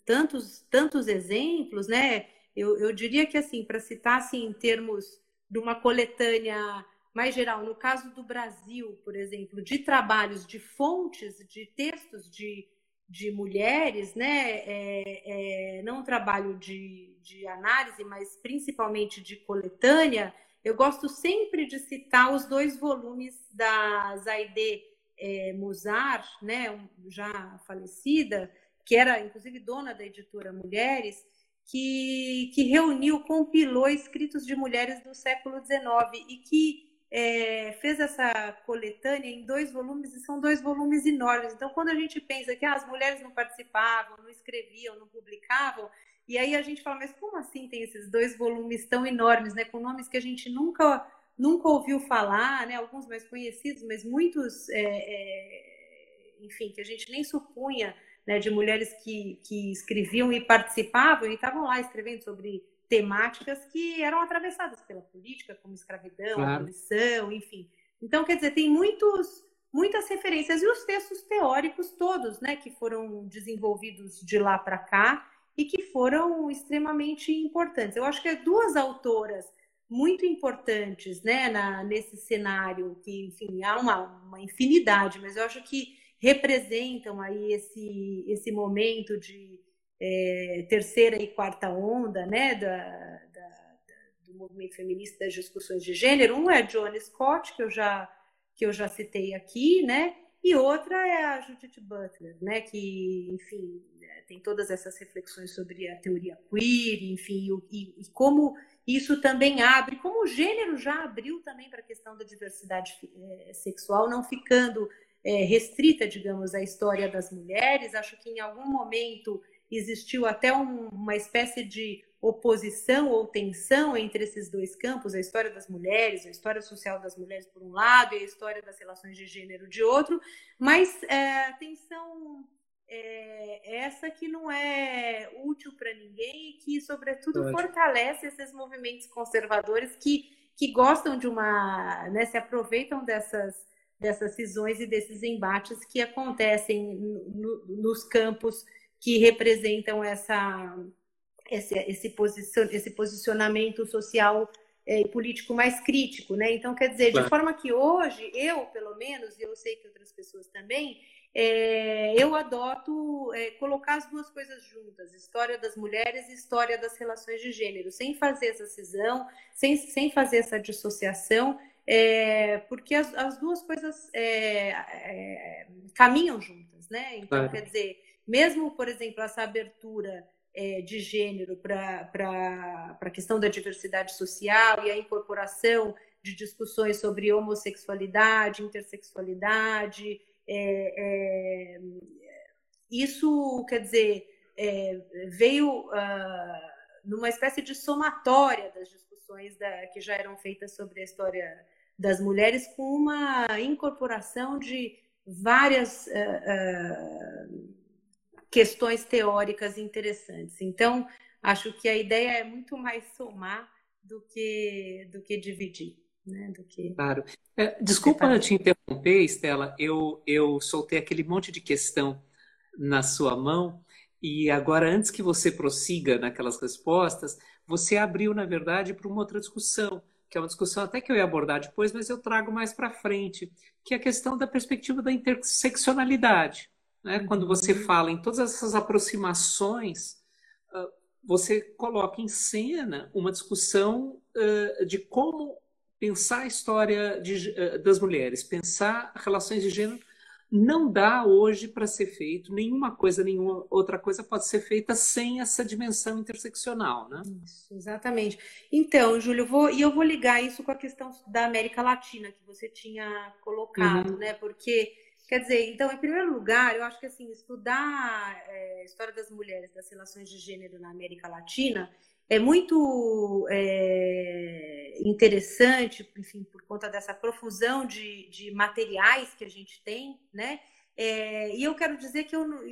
tantos tantos exemplos, né? Eu, eu diria que assim para citar assim em termos de uma coletânea mais geral, no caso do Brasil, por exemplo, de trabalhos, de fontes, de textos de, de mulheres, né? É, é, não trabalho de, de análise, mas principalmente de coletânea, eu gosto sempre de citar os dois volumes da Zaide é, Musar, né, já falecida, que era inclusive dona da editora Mulheres, que, que reuniu, compilou escritos de mulheres do século XIX e que é, fez essa coletânea em dois volumes e são dois volumes enormes. Então, quando a gente pensa que ah, as mulheres não participavam, não escreviam, não publicavam, e aí a gente fala, mas como assim tem esses dois volumes tão enormes, né, com nomes que a gente nunca nunca ouviu falar, né, alguns mais conhecidos, mas muitos, é, é, enfim, que a gente nem supunha, né, de mulheres que, que escreviam e participavam e estavam lá escrevendo sobre temáticas que eram atravessadas pela política, como escravidão, claro. abolição, enfim. Então, quer dizer, tem muitos, muitas referências e os textos teóricos todos, né, que foram desenvolvidos de lá para cá e que foram extremamente importantes. Eu acho que é duas autoras muito importantes, né, na, nesse cenário que, enfim, há uma, uma infinidade, mas eu acho que representam aí esse, esse momento de é, terceira e quarta onda né, da, da, do movimento feminista das discussões de gênero. Um é a Joan Scott, que eu já, que eu já citei aqui, né? E outra é a Judith Butler, né, que, enfim, tem todas essas reflexões sobre a teoria queer, enfim, e, e como isso também abre, como o gênero já abriu também para a questão da diversidade é, sexual, não ficando é, restrita, digamos, à história das mulheres. Acho que em algum momento existiu até um, uma espécie de oposição ou tensão entre esses dois campos, a história das mulheres, a história social das mulheres por um lado e a história das relações de gênero de outro, mas é, tensão é, essa que não é útil para ninguém e que, sobretudo, fortalece esses movimentos conservadores que, que gostam de uma, né, se aproveitam dessas dessas cisões e desses embates que acontecem no, nos campos que representam essa, esse, esse, posicion, esse posicionamento social é, e político mais crítico, né? Então, quer dizer, de forma que hoje, eu, pelo menos, e eu sei que outras pessoas também, é, eu adoto é, colocar as duas coisas juntas, história das mulheres e história das relações de gênero, sem fazer essa cisão, sem, sem fazer essa dissociação, é, porque as, as, duas coisas caminham juntas, né? Então, claro. quer dizer, mesmo, por exemplo, essa abertura é, de gênero para a questão da diversidade social e a incorporação de discussões sobre homossexualidade, intersexualidade, é, é, isso, quer dizer, é, veio uh, numa espécie de somatória das discussões da, que já eram feitas sobre a história das mulheres, com uma incorporação de várias uh, uh, questões teóricas interessantes. Então, acho que a ideia é muito mais somar do que, do que dividir. Né, do que claro. É, desculpa te interromper, Estela. Eu, eu soltei aquele monte de questão na sua mão e agora, antes que você prossiga naquelas respostas, você abriu, na verdade, para uma outra discussão, que é uma discussão até que eu ia abordar depois, mas eu trago mais para frente, que é a questão da perspectiva da interseccionalidade. Né? Uhum. Quando você fala em todas essas aproximações, você coloca em cena uma discussão de como pensar a história de, das mulheres, pensar relações de gênero não dá hoje para ser feito, nenhuma coisa, nenhuma outra coisa pode ser feita sem essa dimensão interseccional, né? Isso, exatamente. Então, Júlio, vou, e eu vou ligar isso com a questão da América Latina que você tinha colocado, uhum. né? Porque, quer dizer, então, em primeiro lugar, eu acho que assim, estudar é, história das mulheres, das relações de gênero na América Latina, é muito é, interessante, enfim, por conta dessa profusão de, de materiais que a gente tem, né? É, e eu quero dizer que eu não,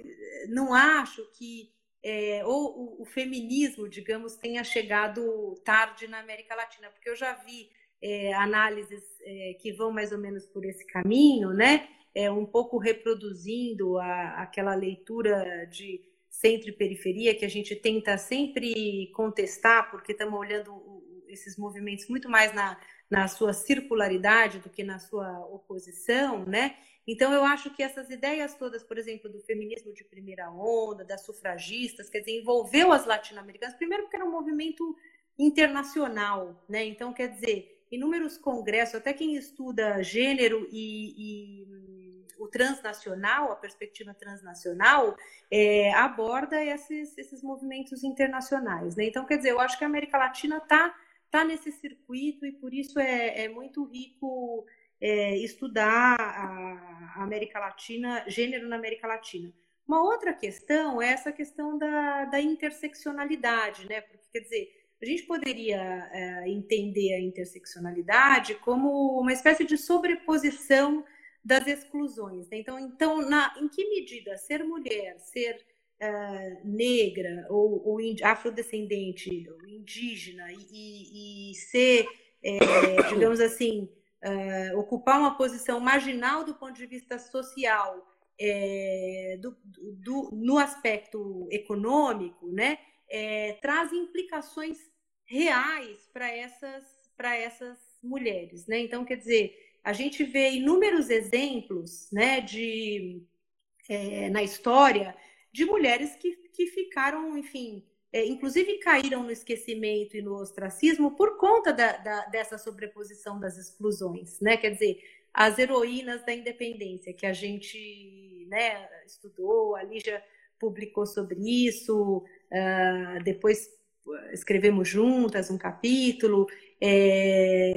não acho que é, ou o, o, feminismo, digamos, tenha chegado tarde na América Latina, porque eu já vi é, análises é, que vão mais ou menos por esse caminho, né? É, um pouco reproduzindo a, aquela leitura de centro e periferia, que a gente tenta sempre contestar, porque estamos olhando esses movimentos muito mais na, na sua circularidade do que na sua oposição, né? Então, eu acho que essas ideias todas, por exemplo, do feminismo de primeira onda, das sufragistas, quer dizer, envolveu as latino-americanas, primeiro porque era um movimento internacional, né? Então, quer dizer, inúmeros congressos, até quem estuda gênero e, e o transnacional, a perspectiva transnacional, é, aborda esses, esses movimentos internacionais. Né? Então, quer dizer, eu acho que a América Latina está tá nesse circuito e por isso é, é muito rico é, estudar a América Latina, gênero na América Latina. Uma outra questão é essa questão da, da interseccionalidade, né? Porque, quer dizer, a gente poderia é, entender a interseccionalidade como uma espécie de sobreposição das exclusões. Né? Então, então na, em que medida ser mulher, ser uh, negra ou, ou afrodescendente, ou indígena e, e, e ser, é, *coughs* digamos assim, uh, ocupar uma posição marginal do ponto de vista social, é, do, do, no aspecto econômico, né, é, traz implicações reais para essas, essas mulheres. Né? Então, quer dizer, a gente vê inúmeros exemplos né, de, é, na história de mulheres que, que ficaram, enfim, é, inclusive caíram no esquecimento e no ostracismo por conta da, da, dessa sobreposição das exclusões, né? Quer dizer, as heroínas da independência que a gente né, estudou, a Lígia publicou sobre isso, uh, depois escrevemos juntas um capítulo, é,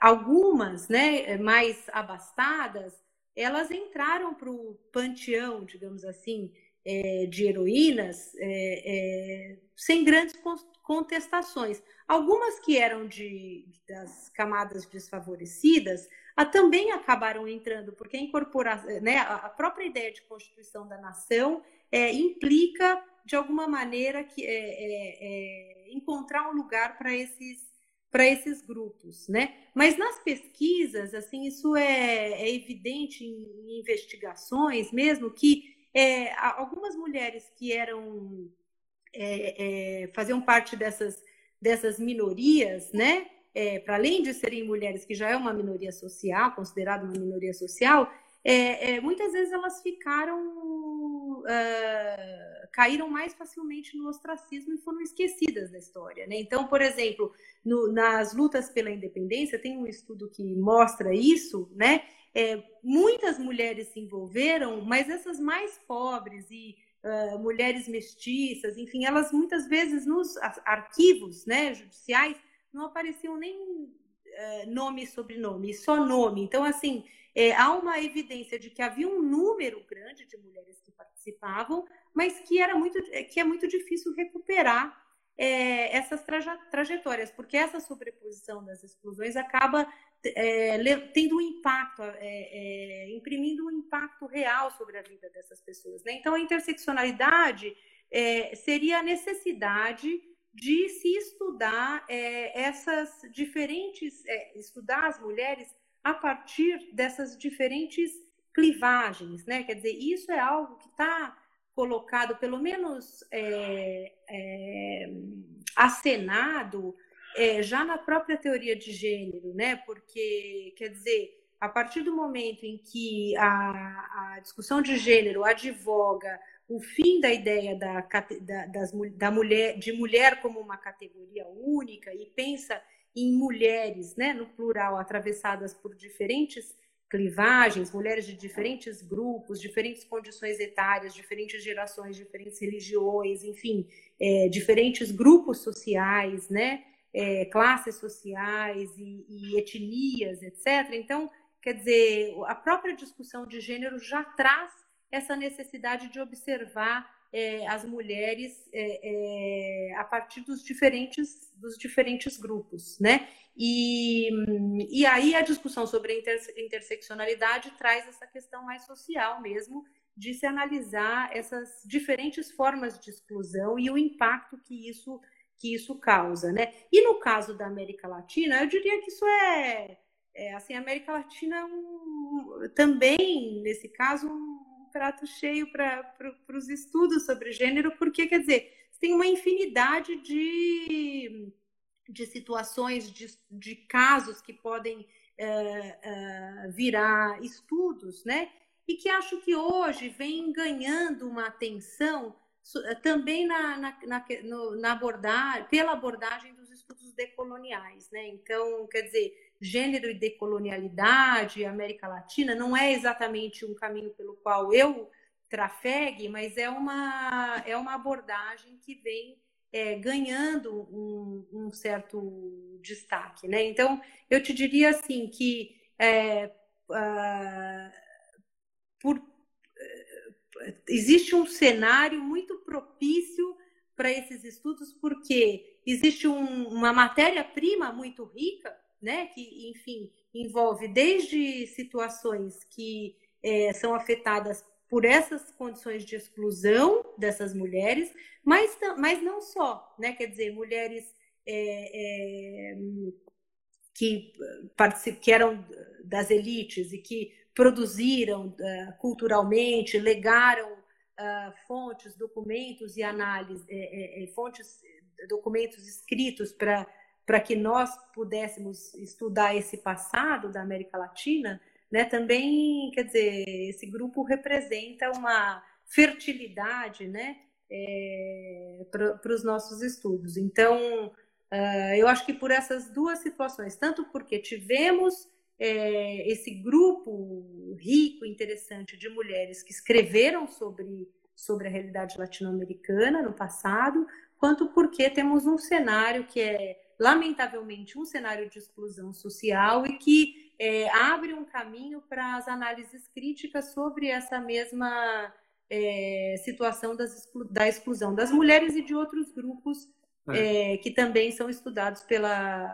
algumas, né, mais abastadas, elas entraram para o panteão, digamos assim, é, de heroínas é, é sem grandes contestações. Algumas que eram de, das camadas desfavorecidas a, também acabaram entrando, porque a, né, a própria ideia de constituição da nação é, implica, de alguma maneira, que é, encontrar um lugar para esses para esses grupos, né? Mas nas pesquisas, assim, isso é, é evidente em, em, investigações mesmo que é, algumas mulheres que eram é, é faziam parte dessas dessas minorias, né? É, para além de serem mulheres que já é uma minoria social, considerada uma minoria social, é, muitas vezes elas ficaram uh, caíram mais facilmente no ostracismo e foram esquecidas da história. Né? Então, por exemplo, no, nas lutas pela independência, tem um estudo que mostra isso, né? É, muitas mulheres se envolveram, mas essas mais pobres e uh, mulheres mestiças, enfim, elas muitas vezes nos arquivos né, judiciais não apareciam nem uh, nome e sobrenome, só nome. Então, assim, é, há uma evidência de que havia um número grande de mulheres que participavam, mas que era muito que é muito difícil recuperar é, essas traje trajetórias, porque essa sobreposição das exclusões acaba é, tendo um impacto, é, imprimindo um impacto real sobre a vida dessas pessoas. Né? Então, a interseccionalidade seria a necessidade de se estudar essas diferentes, estudar as mulheres a partir dessas diferentes clivagens, né? Quer dizer, isso é algo que está colocado, pelo menos é, é, acenado, é, já na própria teoria de gênero, né? Porque, quer dizer, a partir do momento em que a, a discussão de gênero advoga o fim da ideia da, da, das, da mulher, de mulher como uma categoria única e pensa em mulheres, né, no plural, atravessadas por diferentes clivagens, mulheres de diferentes grupos, diferentes condições etárias, diferentes gerações, diferentes religiões, enfim, é, diferentes grupos sociais, né, é, classes sociais e, e etnias, etc. Então, quer dizer, a própria discussão de gênero já traz essa necessidade de observar é, as mulheres é, é, a partir dos diferentes, dos diferentes grupos, né? E, e aí a discussão sobre a inter, interseccionalidade traz essa questão mais social mesmo, de se analisar essas diferentes formas de exclusão e o impacto que isso, que isso causa, né? E no caso da América Latina, eu diria que isso é, é assim, a América Latina é um, também, nesse caso, prato cheio para pro, os estudos sobre gênero, porque, quer dizer, tem uma infinidade de, de situações, de, de casos que podem é, é, virar estudos, né? E que acho que hoje vem ganhando uma atenção também na, na, na, na abordagem, pela abordagem dos estudos decoloniais, né? Então, quer dizer, gênero e decolonialidade, América Latina, não é exatamente um caminho pelo qual eu trafegue, mas é uma, é uma abordagem que vem é, ganhando um, um, certo destaque. Né? Então, eu te diria assim que é, uh, por, uh, existe um cenário muito propício para esses estudos, porque existe um, uma matéria-prima muito rica né? Que, enfim, envolve desde situações que é, são afetadas por essas condições de exclusão dessas mulheres, mas, mas não só, né? Quer dizer, mulheres é, é, que, que eram das elites e que produziram uh, culturalmente, legaram uh, fontes, documentos e análise, é, é, é fontes, documentos escritos para para que nós pudéssemos estudar esse passado da América Latina, né, também, quer dizer, esse grupo representa uma fertilidade, né, é, para os nossos estudos. Então, uh, eu acho que por essas duas situações, tanto porque tivemos é, esse grupo rico, interessante de mulheres que escreveram sobre, sobre a realidade latino-americana no passado, quanto porque temos um cenário que é lamentavelmente, um cenário de exclusão social e que é, abre um caminho para as análises críticas sobre essa mesma é, situação das, da exclusão das mulheres e de outros grupos é. é. que também são estudados pela,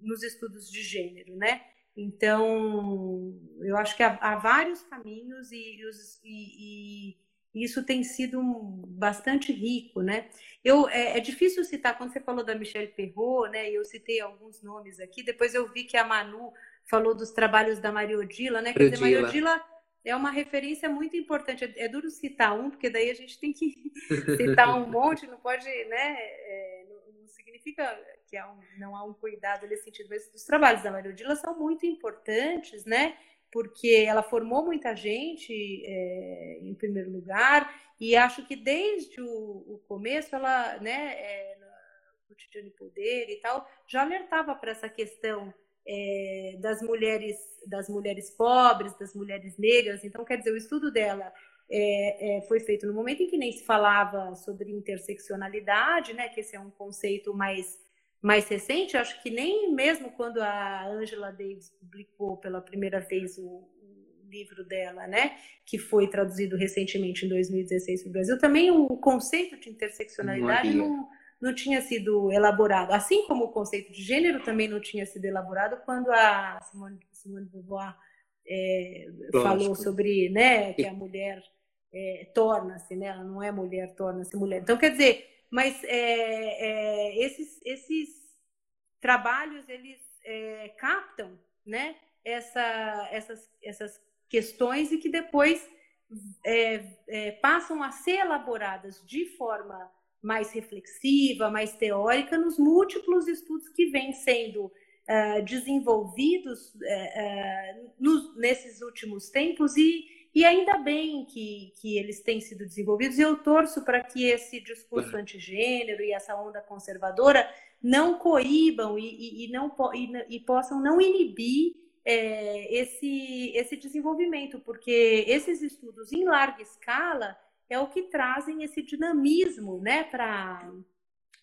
nos estudos de gênero, né? Então, eu acho que há, há vários caminhos e, e, e isso tem sido bastante rico, né? Eu, é, é, difícil citar, quando você falou da Michelle Perrot, né? Eu citei alguns nomes aqui, depois eu vi que a Manu falou dos trabalhos da Maria Odila, né? Quer dizer, Maria Odila é uma referência muito importante. É, é, duro citar um, porque daí a gente tem que *laughs* citar um monte, não pode, né? É, não, não, significa que há um, não há um cuidado nesse sentido, mas os trabalhos da Maria Odila são muito importantes, né? Porque ela formou muita gente, é, em primeiro lugar, e acho que desde o, o começo ela, né, é, no cotidiano de poder e tal, já alertava para essa questão é, das mulheres, das mulheres pobres, das mulheres negras. Então, quer dizer, o estudo dela é, é, foi feito no momento em que nem se falava sobre interseccionalidade, né, que esse é um conceito mais mais recente, acho que nem mesmo quando a Angela Davis publicou pela primeira vez o, livro dela, né, que foi traduzido recentemente em 2016 para o Brasil, também o conceito de interseccionalidade não, não, não tinha sido elaborado, assim como o conceito de gênero também não tinha sido elaborado quando a Simone, Simone de Beauvoir é, falou sobre né, que a *laughs* mulher é, torna-se, né, ela não é mulher, torna-se mulher. Então, quer dizer, mas é, é esses, esses trabalhos, eles é, captam né, essa, essas, essas questões e que depois é, passam a ser elaboradas de forma mais reflexiva, mais teórica, nos múltiplos estudos que vêm sendo uh, desenvolvidos uh, uh, nos, nesses últimos tempos e, e ainda bem que, que eles têm sido desenvolvidos. Eu torço para que esse discurso antigênero e essa onda conservadora não coíbam e, e, e não, e, e possam não inibir é, esse, esse desenvolvimento, porque esses estudos em larga escala é o que trazem esse dinamismo né, para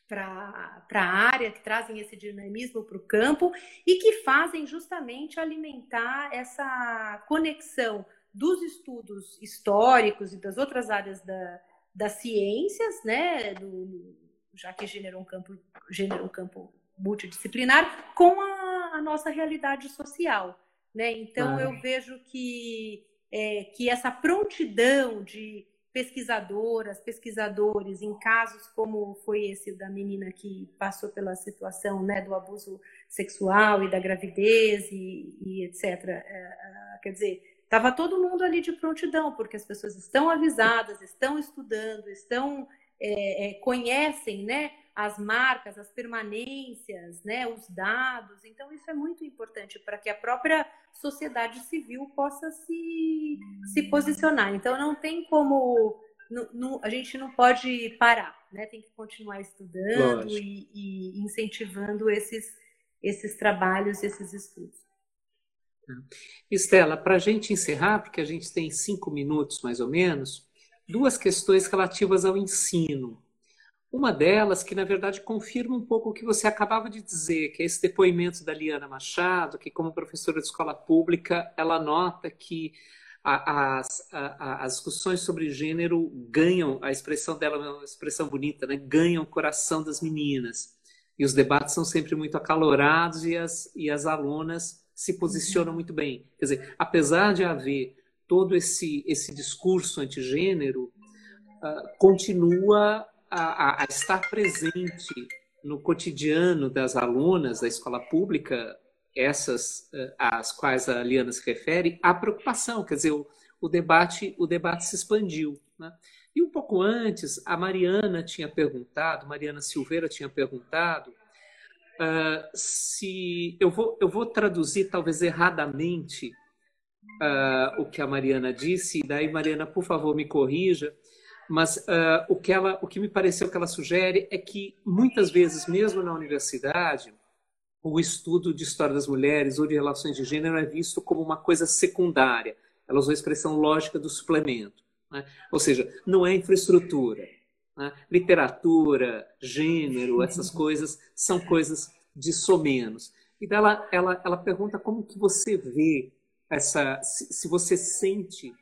para a área, que trazem esse dinamismo para o campo e que fazem justamente alimentar essa conexão dos estudos históricos e das outras áreas da, das ciências, né, do, já que gênero é um campo, gênero é um campo multidisciplinar, com a, a nossa realidade social. Né? Então, ah. eu vejo que, é, que essa prontidão de pesquisadoras, pesquisadores, em casos como foi esse da menina que passou pela situação né, do abuso sexual e da gravidez e, e etc. É, é, quer dizer, estava todo mundo ali de prontidão, porque as pessoas estão avisadas, estão estudando, estão é, é, conhecem né, as marcas, as permanências, né, os dados. Então, isso é muito importante para que a própria sociedade civil possa se, se posicionar. Então, não tem como. Não, não, a gente não pode parar, né? tem que continuar estudando e, e, incentivando esses, esses trabalhos, esses estudos. Estela, para a gente encerrar, porque a gente tem cinco minutos mais ou menos, duas questões relativas ao ensino. Uma delas, que na verdade confirma um pouco o que você acabava de dizer, que é esse depoimento da Liana Machado, que como professora de escola pública, ela nota que as, discussões sobre gênero ganham, a expressão dela é uma expressão bonita, né? ganham o coração das meninas. E os debates são sempre muito acalorados e as, e as alunas se posicionam muito bem. Quer dizer, apesar de haver todo esse, esse discurso antigênero, uh, continua a, a, estar presente no cotidiano das alunas da escola pública, essas eh, às quais a Liana se refere, a preocupação, quer dizer, o, o debate, o debate se expandiu. Né? E um pouco antes, a Mariana tinha perguntado, Mariana Silveira tinha perguntado, uh, se eu vou, eu vou traduzir talvez erradamente uh, o que a Mariana disse, e daí, Mariana, por favor, me corrija, mas uh, o, que ela, o que me pareceu que ela sugere é que muitas vezes, mesmo na universidade, o estudo de história das mulheres ou de relações de gênero é visto como uma coisa secundária. Ela usou a expressão lógica do suplemento. Né? Ou seja, não é infraestrutura. Né? Literatura, gênero, essas coisas são coisas de somenos. E ela, ela, ela pergunta como que você vê essa, se, se você sente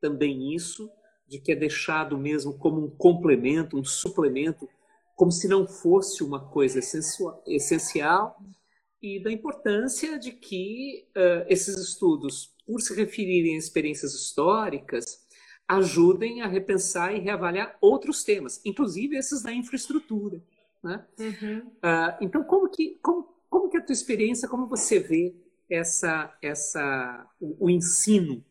também isso de que é deixado mesmo como um complemento, um suplemento, como se não fosse uma coisa essencial, e da importância de que uh, esses estudos, por se referirem a experiências históricas, ajudem a repensar e reavaliar outros temas, inclusive esses da infraestrutura. Né? Uhum. Uh, então, como que, como, como que é a tua experiência, como você vê essa, essa, o, o ensino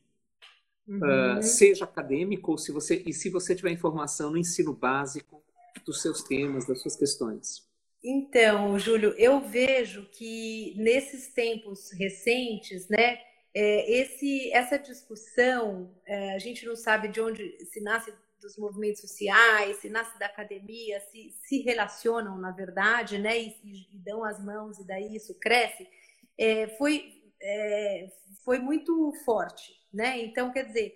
uhum. uh, seja acadêmico ou se você e se você tiver informação no ensino básico dos seus temas, das suas questões. Então, Júlio, eu vejo que nesses tempos recentes, né, é, esse, essa discussão, é, a gente não sabe de onde se nasce dos movimentos sociais, se nasce da academia, se, se relacionam, na verdade, né, e, e dão as mãos e daí isso cresce, é, foi, é, foi muito forte né? Então, quer dizer,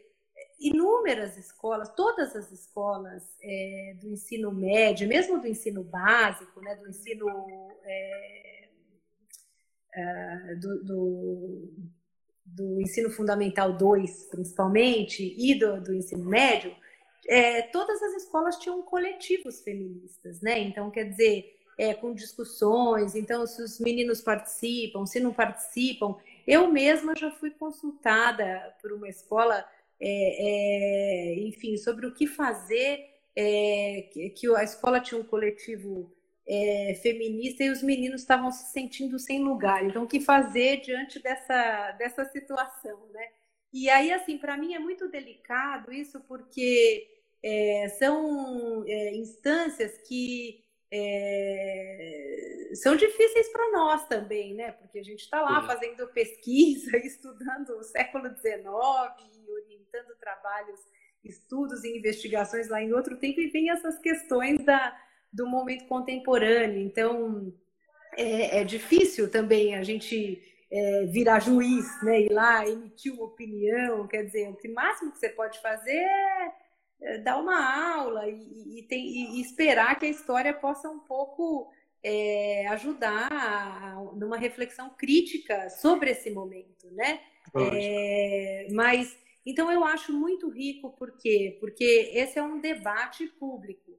inúmeras escolas, todas as escolas é, do ensino médio, mesmo do ensino básico, né, do ensino é, é, do, do, do, ensino fundamental 2, principalmente, e do, do ensino médio, é, todas as escolas tinham coletivos feministas, né? Então, quer dizer, é, com discussões, então se os meninos participam, se não participam. Eu mesma já fui consultada por uma escola, é, é, enfim, sobre o que fazer, é, que a escola tinha um coletivo é, feminista e os meninos estavam se sentindo sem lugar. Então, o que fazer diante dessa, dessa situação, né? E aí, assim, para mim é muito delicado isso, porque é, são é, instâncias que é, são difíceis para nós também, né? Porque a gente está lá fazendo pesquisa, *laughs* estudando o século XIX, orientando trabalhos, estudos e investigações lá em outro tempo, e vem essas questões da, do momento contemporâneo. Então, é, é difícil também a gente é, virar juiz, né? Ir lá, emitir uma opinião. Quer dizer, o máximo que você pode fazer é é, dar uma aula e, e, tem, e, esperar que a história possa um pouco é, ajudar numa reflexão crítica sobre esse momento, né? É, mas então eu acho muito rico por quê? Porque esse é um debate público.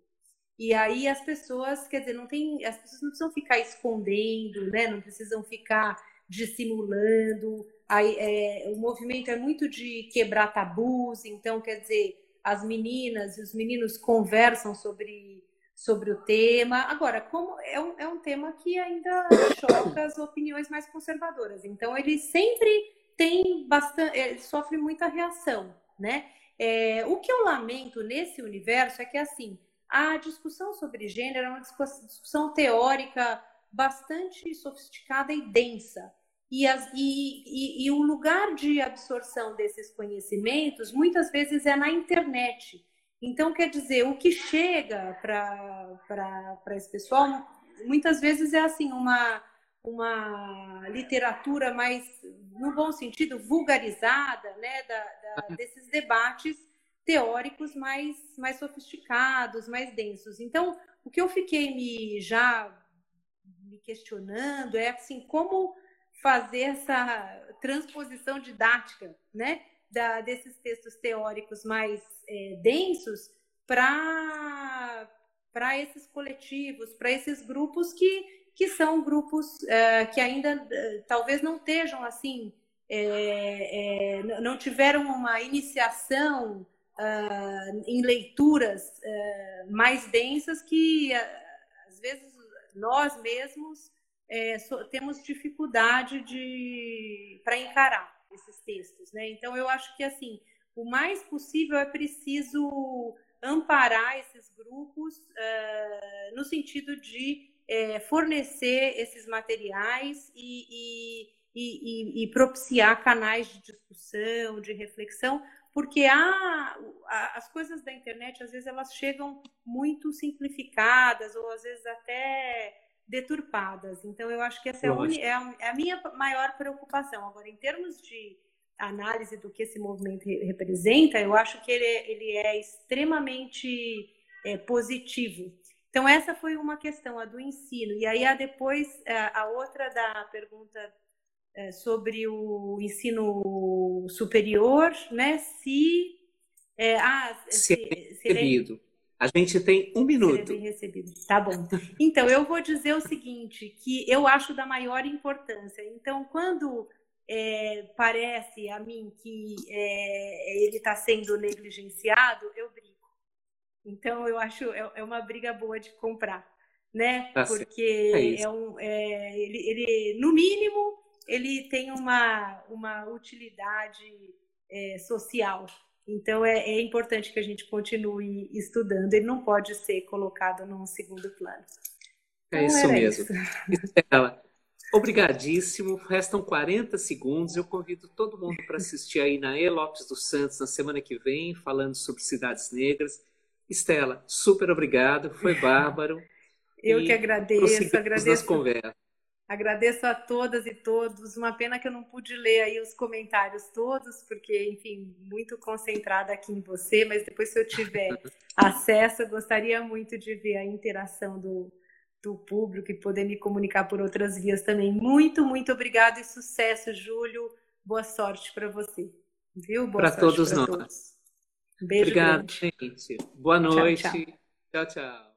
E aí as pessoas, quer dizer, não tem, as pessoas não precisam ficar escondendo, né? Não precisam ficar dissimulando. Aí, é, o movimento é muito de quebrar tabus, então quer dizer, as meninas e os meninos conversam sobre, sobre o tema. Agora, como é um, é um tema que ainda choca as opiniões mais conservadoras, então ele sempre tem bastante, ele sofre muita reação, né? É, o que eu lamento nesse universo é que assim a discussão sobre gênero é uma discussão teórica bastante sofisticada e densa. E, as, e, e, e, o lugar de absorção desses conhecimentos muitas vezes é na internet. Então, quer dizer, o que chega para esse pessoal muitas vezes é assim uma, uma literatura mais, no bom sentido, vulgarizada, né, da, da, desses debates teóricos mais, mais sofisticados, mais densos. Então, o que eu fiquei me já me questionando é assim como fazer essa transposição didática, né, da, desses textos teóricos mais é, densos para para esses coletivos, para esses grupos que, que são grupos é, que ainda é, talvez não estejam assim, é, é, não tiveram uma iniciação uh, em leituras uh, mais densas que uh, às vezes nós mesmos é, so, temos dificuldade de para encarar esses textos, né? Então eu acho que assim o mais possível é preciso amparar esses grupos uh, no sentido de é, fornecer esses materiais e, e, e, e, propiciar canais de discussão, de reflexão, porque há, as coisas da internet às vezes elas chegam muito simplificadas ou às vezes até deturpadas. Então, eu acho que essa é a, é, é a, minha maior preocupação. Agora, em termos de análise do que esse movimento representa, eu acho que ele é, ele é extremamente é, positivo. Então, essa foi uma questão, a do ensino. E aí, a depois, é, a outra da pergunta sobre o ensino superior, né? Se. É, ah, se, se, se ele, a gente tem um minuto. Bem recebido. Tá bom. Então, eu vou dizer o seguinte, que eu acho da maior importância. Então, quando é, parece a mim que é, ele está sendo negligenciado, eu brigo. Então, eu acho é, é uma briga boa de comprar, né? Tá Porque é, é um, é, ele, ele, no mínimo, ele tem uma, uma utilidade é, social então é, é, importante que a gente continue estudando, ele não pode ser colocado num segundo plano. É então, isso mesmo. Estela, *laughs* obrigadíssimo. Restam 40 segundos. Eu convido todo mundo para assistir aí na E. Lopes dos Santos na semana que vem, falando sobre cidades negras. Estela, super obrigado, foi bárbaro. Eu que agradeço, agradeço. Nas conversas. Agradeço a todas e todos. Uma pena que eu não pude ler aí os comentários todos, porque, enfim, muito concentrada aqui em você, mas depois, se eu tiver *laughs* acesso, eu gostaria muito de ver a interação do, do público e poder me comunicar por outras vias também. Muito, muito obrigado e sucesso, Júlio. Boa sorte para você. Viu? Para todos nós. Todos. Beijo Obrigado, grande. gente. Boa Tchau, noite. tchau. tchau. tchau.